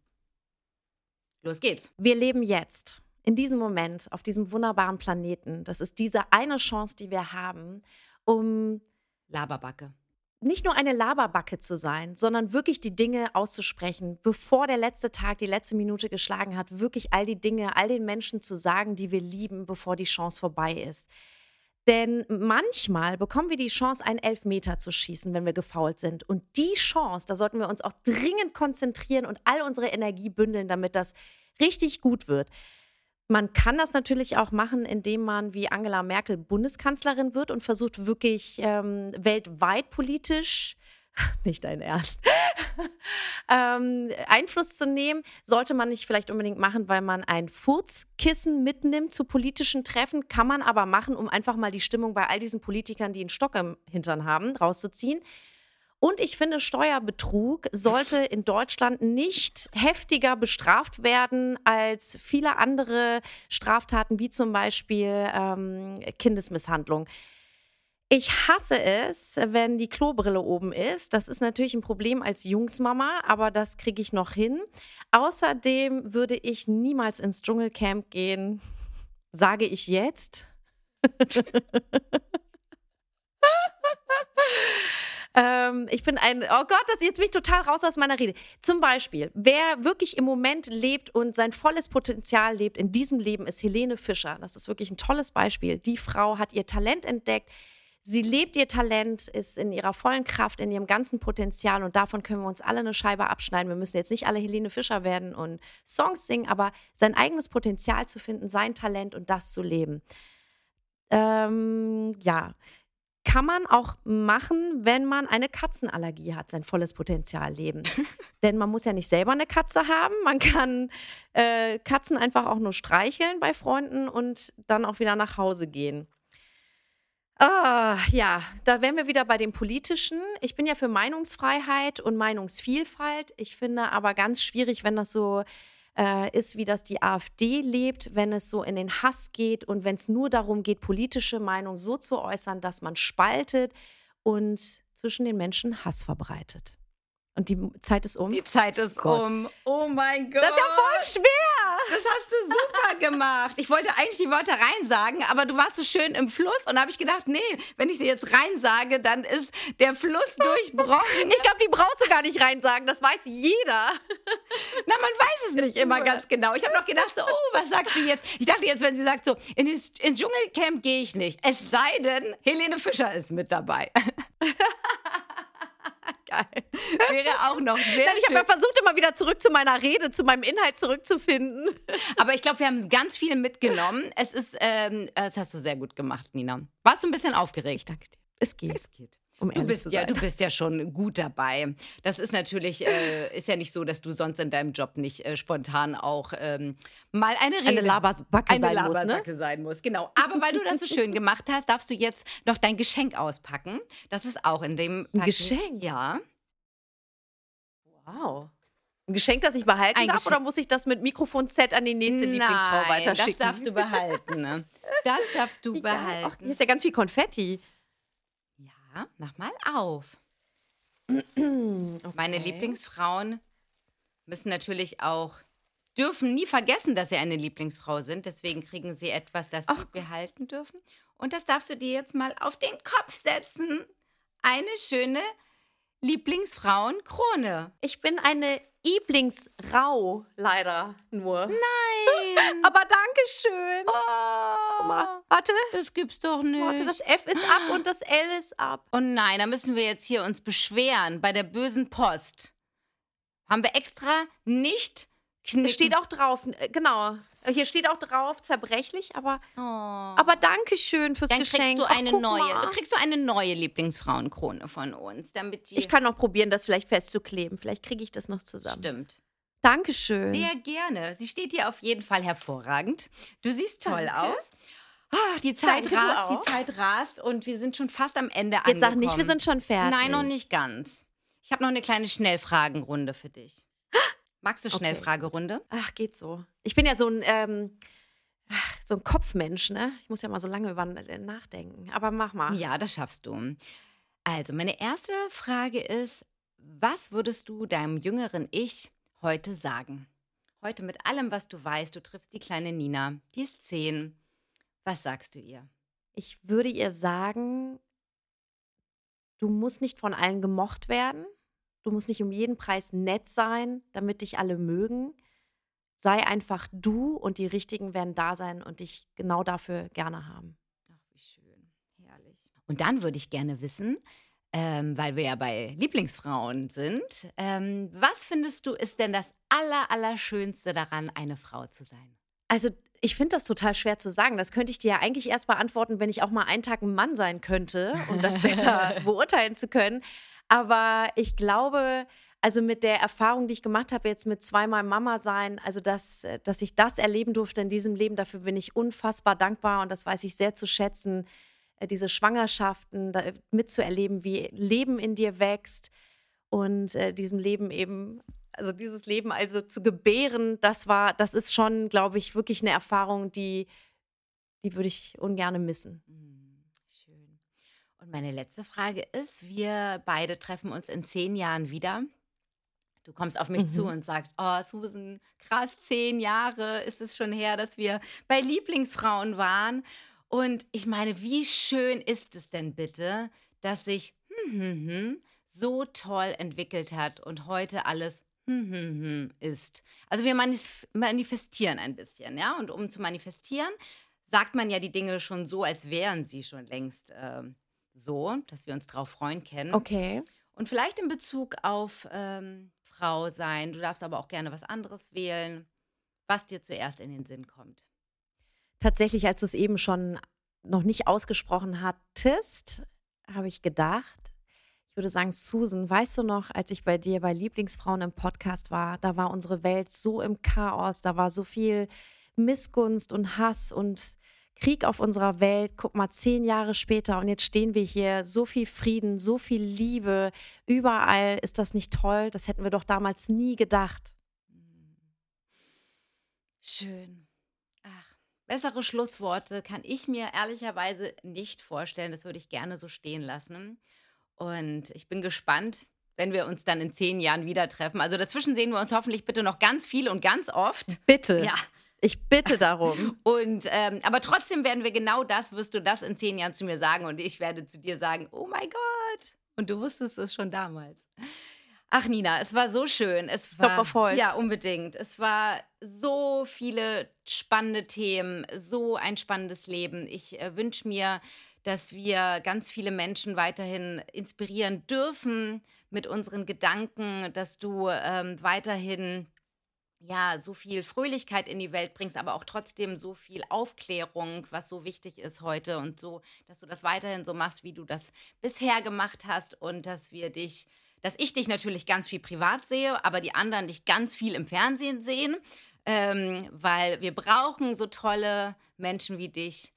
Los geht's. Wir leben jetzt, in diesem Moment, auf diesem wunderbaren Planeten. Das ist diese eine Chance, die wir haben, um Laberbacke. nicht nur eine Laberbacke zu sein, sondern wirklich die Dinge auszusprechen, bevor der letzte Tag, die letzte Minute geschlagen hat, wirklich all die Dinge, all den Menschen zu sagen, die wir lieben, bevor die Chance vorbei ist. Denn manchmal bekommen wir die Chance, einen Elfmeter zu schießen, wenn wir gefault sind. Und die Chance, da sollten wir uns auch dringend konzentrieren und all unsere Energie bündeln, damit das richtig gut wird. Man kann das natürlich auch machen, indem man wie Angela Merkel Bundeskanzlerin wird und versucht wirklich ähm, weltweit politisch, nicht dein Ernst, ähm, Einfluss zu nehmen. Sollte man nicht vielleicht unbedingt machen, weil man ein Furzkissen mitnimmt zu politischen Treffen, kann man aber machen, um einfach mal die Stimmung bei all diesen Politikern, die einen Stock im Hintern haben, rauszuziehen. Und ich finde, Steuerbetrug sollte in Deutschland nicht heftiger bestraft werden als viele andere Straftaten, wie zum Beispiel ähm, Kindesmisshandlung. Ich hasse es, wenn die Klobrille oben ist. Das ist natürlich ein Problem als Jungsmama, aber das kriege ich noch hin. Außerdem würde ich niemals ins Dschungelcamp gehen, sage ich jetzt. Ähm, ich bin ein, oh Gott, das jetzt bin ich total raus aus meiner Rede. Zum Beispiel, wer wirklich im Moment lebt und sein volles Potenzial lebt in diesem Leben, ist Helene Fischer. Das ist wirklich ein tolles Beispiel. Die Frau hat ihr Talent entdeckt. Sie lebt ihr Talent, ist in ihrer vollen Kraft, in ihrem ganzen Potenzial und davon können wir uns alle eine Scheibe abschneiden. Wir müssen jetzt nicht alle Helene Fischer werden und Songs singen, aber sein eigenes Potenzial zu finden, sein Talent und das zu leben. Ähm, ja, kann man auch machen, wenn man eine Katzenallergie hat, sein volles Potenzial leben. Denn man muss ja nicht selber eine Katze haben. Man kann äh, Katzen einfach auch nur streicheln bei Freunden und dann auch wieder nach Hause gehen. Ah, ja, da wären wir wieder bei dem Politischen. Ich bin ja für Meinungsfreiheit und Meinungsvielfalt. Ich finde aber ganz schwierig, wenn das so äh, ist, wie das die AfD lebt, wenn es so in den Hass geht und wenn es nur darum geht, politische Meinung so zu äußern, dass man spaltet und zwischen den Menschen Hass verbreitet. Und die Zeit ist um. Die Zeit ist Gott. um. Oh mein Gott. Das ist ja voll schwer. Das hast du super gemacht. Ich wollte eigentlich die Wörter rein sagen, aber du warst so schön im Fluss und da habe ich gedacht, nee, wenn ich sie jetzt rein sage, dann ist der Fluss durchbrochen. Ich glaube, die brauchst du gar nicht rein sagen. Das weiß jeder. Na, man weiß es nicht immer ganz genau. Ich habe noch gedacht, so, oh, was sagt sie jetzt? Ich dachte jetzt, wenn sie sagt, so, in ins Dschungelcamp gehe ich nicht. Es sei denn, Helene Fischer ist mit dabei. Geil. Wäre auch noch sehr Nein, ich habe ja versucht, immer wieder zurück zu meiner Rede, zu meinem Inhalt zurückzufinden. Aber ich glaube, wir haben ganz viel mitgenommen. Es ist, ähm, das hast du sehr gut gemacht, Nina. Warst du ein bisschen aufgeregt? Danke dir. Es geht. Es geht. Um Du bist, zu ja, du bist ja schon gut dabei. Das ist natürlich, äh, ist ja nicht so, dass du sonst in deinem Job nicht äh, spontan auch ähm, mal eine Rede, Eine Laberbacke eine sein muss, ne? Sein muss. Genau. Aber weil du das so schön gemacht hast, darfst du jetzt noch dein Geschenk auspacken. Das ist auch in dem Ein Paket- Geschenk? Ja. Wow. Ein Geschenk, das ich behalten Ein darf, Geschenk. oder muss ich das mit Mikrofonset an die nächste Lieblingsfrau weiterschicken? Das darfst du behalten. Ne? Das darfst du Wie geil. Behalten. hier ist ja ganz viel Konfetti. Ja, mach mal auf. Meine Lieblingsfrauen müssen natürlich auch, dürfen nie vergessen, dass sie eine Lieblingsfrau sind. Deswegen kriegen sie etwas, das sie behalten dürfen. Und das darfst du dir jetzt mal auf den Kopf setzen. Eine schöne Lieblingsfrauenkrone. Ich bin eine Lieblingsrau, leider nur. Nein. Aber danke schön. Oh. Mal, warte. Das gibt's doch nicht. Warte, das F ist ab und das L ist ab. Oh nein, da müssen wir jetzt hier uns beschweren bei der bösen Post. Haben wir extra nicht knicken. Steht auch drauf, äh, genau. Hier steht auch drauf, zerbrechlich, aber, Oh. aber danke schön fürs Dann Geschenk. kriegst du Ach, eine guck neue, mal. du kriegst du eine neue Lieblingsfrauenkrone von uns, damit die Ich kann noch probieren, das vielleicht festzukleben. Vielleicht kriege ich das noch zusammen. stimmt. Dankeschön. Sehr gerne. Sie steht dir auf jeden Fall hervorragend. Du siehst toll Danke. aus. Ah, die Zeit Danke, rast, die Zeit rast und wir sind schon fast am Ende angekommen. Jetzt sag nicht, wir sind schon fertig. Nein, noch nicht ganz. Ich habe noch eine kleine Schnellfragenrunde für dich. Magst du Okay, Schnellfragerunde? Ach, geht so. Ich bin ja so ein, ähm, so ein Kopfmensch, ne? Ich muss ja mal so lange über äh, nachdenken. Aber mach mal. Ja, das schaffst du. Also, meine erste Frage ist, was würdest du deinem jüngeren Ich heute sagen? Heute mit allem, was du weißt, du triffst die kleine Nina, die ist zehn. Was sagst du ihr? Ich würde ihr sagen, du musst nicht von allen gemocht werden. Du musst nicht um jeden Preis nett sein, damit dich alle mögen. Sei einfach du und die Richtigen werden da sein und dich genau dafür gerne haben. Ach, wie schön. Herrlich. Und dann würde ich gerne wissen, ähm, weil wir ja bei Lieblingsfrauen sind, ähm, was findest du ist denn das Aller, Allerschönste daran, eine Frau zu sein? Also ich finde das total schwer zu sagen. Das könnte ich dir ja eigentlich erst beantworten, wenn ich auch mal einen Tag ein Mann sein könnte, um das besser beurteilen zu können. Aber ich glaube, also mit der Erfahrung, die ich gemacht habe, jetzt mit zweimal Mama sein, also dass, äh, dass ich das erleben durfte in diesem Leben, dafür bin ich unfassbar dankbar und das weiß ich sehr zu schätzen, diese Schwangerschaften da, mitzuerleben, wie Leben in dir wächst und äh, diesem Leben eben, also dieses Leben also zu gebären, das war, das ist schon, glaube ich, wirklich eine Erfahrung, die, die würde ich ungern missen. Hm, Schön. Und meine letzte Frage ist, wir beide treffen uns in zehn Jahren wieder. Du kommst auf mich zu Mhm. und sagst, oh Susan, krass, zehn Jahre ist es schon her, dass wir bei Lieblingsfrauen waren. Und ich meine, wie schön ist es denn bitte, dass sich hm, hm, hm, so toll entwickelt hat und heute alles hm, hm, hm, ist. Also wir manif manifestieren ein bisschen, ja. Und um zu manifestieren, sagt man ja die Dinge schon so, als wären sie schon längst ähm, so, dass wir uns drauf freuen können. Okay. Und vielleicht in Bezug auf ähm, Frau sein. Du darfst aber auch gerne was anderes wählen, was dir zuerst in den Sinn kommt. Tatsächlich, als du es eben schon noch nicht ausgesprochen hattest, habe ich gedacht, ich würde sagen, Susan, weißt du noch, als ich bei dir bei Lieblingsfrauen im Podcast war, da war unsere Welt so im Chaos, da war so viel Missgunst und Hass und Krieg auf unserer Welt. Guck mal, zehn Jahre später und jetzt stehen wir hier, so viel Frieden, so viel Liebe, überall. Ist das nicht toll? Das hätten wir doch damals nie gedacht. Schön. Bessere Schlussworte kann ich mir ehrlicherweise nicht vorstellen. Das würde ich gerne so stehen lassen. Und ich bin gespannt, wenn wir uns dann in zehn Jahren wieder treffen. Also dazwischen sehen wir uns hoffentlich bitte noch ganz viel und ganz oft. Bitte. Ja. Ich bitte darum. Und ähm, aber trotzdem werden wir genau das, wirst du das in zehn Jahren zu mir sagen und ich werde zu dir sagen, oh mein Gott. Und du wusstest es schon damals. Ach Nina, es war so schön. Es war auf Holz. ja unbedingt. Es war so viele spannende Themen, so ein spannendes Leben. Ich äh, wünsche mir, dass wir ganz viele Menschen weiterhin inspirieren dürfen mit unseren Gedanken, dass du ähm, weiterhin ja, so viel Fröhlichkeit in die Welt bringst, aber auch trotzdem so viel Aufklärung, was so wichtig ist heute und so, dass du das weiterhin so machst, wie du das bisher gemacht hast und dass wir dich, dass ich dich natürlich ganz viel privat sehe, aber die anderen dich ganz viel im Fernsehen sehen, ähm, weil wir brauchen so tolle Menschen wie dich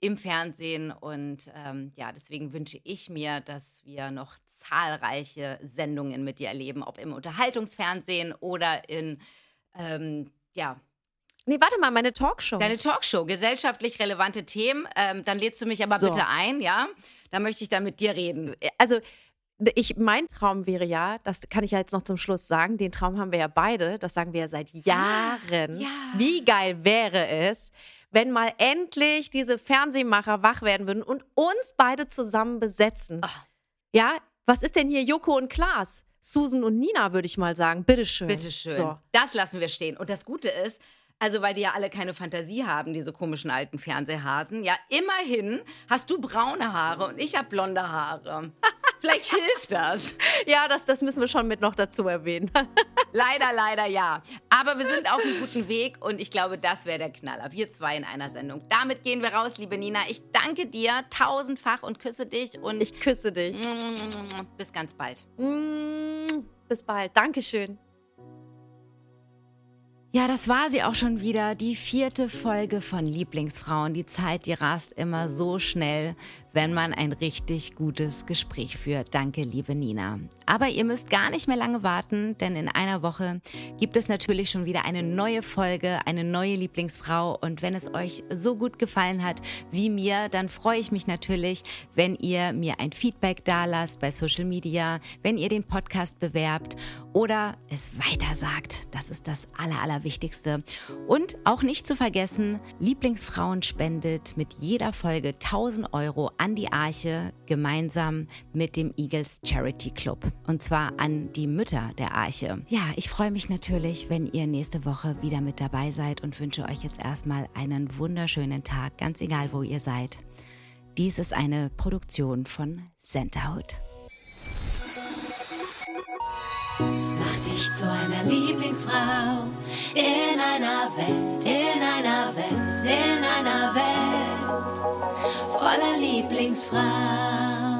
im Fernsehen und ähm, ja, deswegen wünsche ich mir, dass wir noch zahlreiche Sendungen mit dir erleben, ob im Unterhaltungsfernsehen oder in ähm, ja, Nee, warte mal, meine Talkshow. deine Talkshow, gesellschaftlich relevante Themen. Ähm, dann lädst du mich aber So. bitte ein, ja? Da möchte ich dann mit dir reden. also ich, mein Traum wäre ja, das kann ich ja jetzt noch zum Schluss sagen, den Traum haben wir ja beide, das sagen wir ja seit Jahren. ja. Wie geil wäre es, wenn mal endlich diese Fernsehmacher wach werden würden und uns beide zusammen besetzen. Ach. Ja, was ist denn hier Joko und Klaas? Susan und Nina, würde ich mal sagen. Bitteschön. Bitteschön. So. Das lassen wir stehen. Und das Gute ist, Also, weil die ja alle keine Fantasie haben, diese komischen alten Fernsehhasen. Ja, immerhin hast du braune Haare und ich habe blonde Haare. Vielleicht hilft das. Ja, das, das müssen wir schon mit noch dazu erwähnen. leider, leider ja. Aber wir sind auf einem guten Weg und ich glaube, das wäre der Knaller. Wir zwei in einer Sendung. Damit gehen wir raus, liebe Nina. Ich danke dir tausendfach und küsse dich. Und ich küsse dich. Bis ganz bald. Bis bald. Dankeschön. Ja, das war sie auch schon wieder, die vierte Folge von Lieblingsfrauen. Die Zeit, die rast immer so schnell wenn man ein richtig gutes Gespräch führt. Danke, liebe Nina. Aber ihr müsst gar nicht mehr lange warten, denn in einer Woche gibt es natürlich schon wieder eine neue Folge, eine neue Lieblingsfrau. Und wenn es euch so gut gefallen hat wie mir, dann freue ich mich natürlich, wenn ihr mir ein Feedback dalasst bei Social Media, wenn ihr den Podcast bewerbt oder es weitersagt. Das ist das Aller, Allerwichtigste. Und auch nicht zu vergessen, Lieblingsfrauen spendet mit jeder Folge 1000 Euro an die Arche gemeinsam mit dem Eagles Charity Club. Und zwar an die Mütter der Arche. Ja, ich freue mich natürlich, wenn ihr nächste Woche wieder mit dabei seid und wünsche euch jetzt erstmal einen wunderschönen Tag, ganz egal wo ihr seid. Dies ist eine Produktion von Centerhood. Mach dich zu einer Lieblingsfrau in einer Welt, in einer Welt, in einer Welt voller Lieblingsfrau.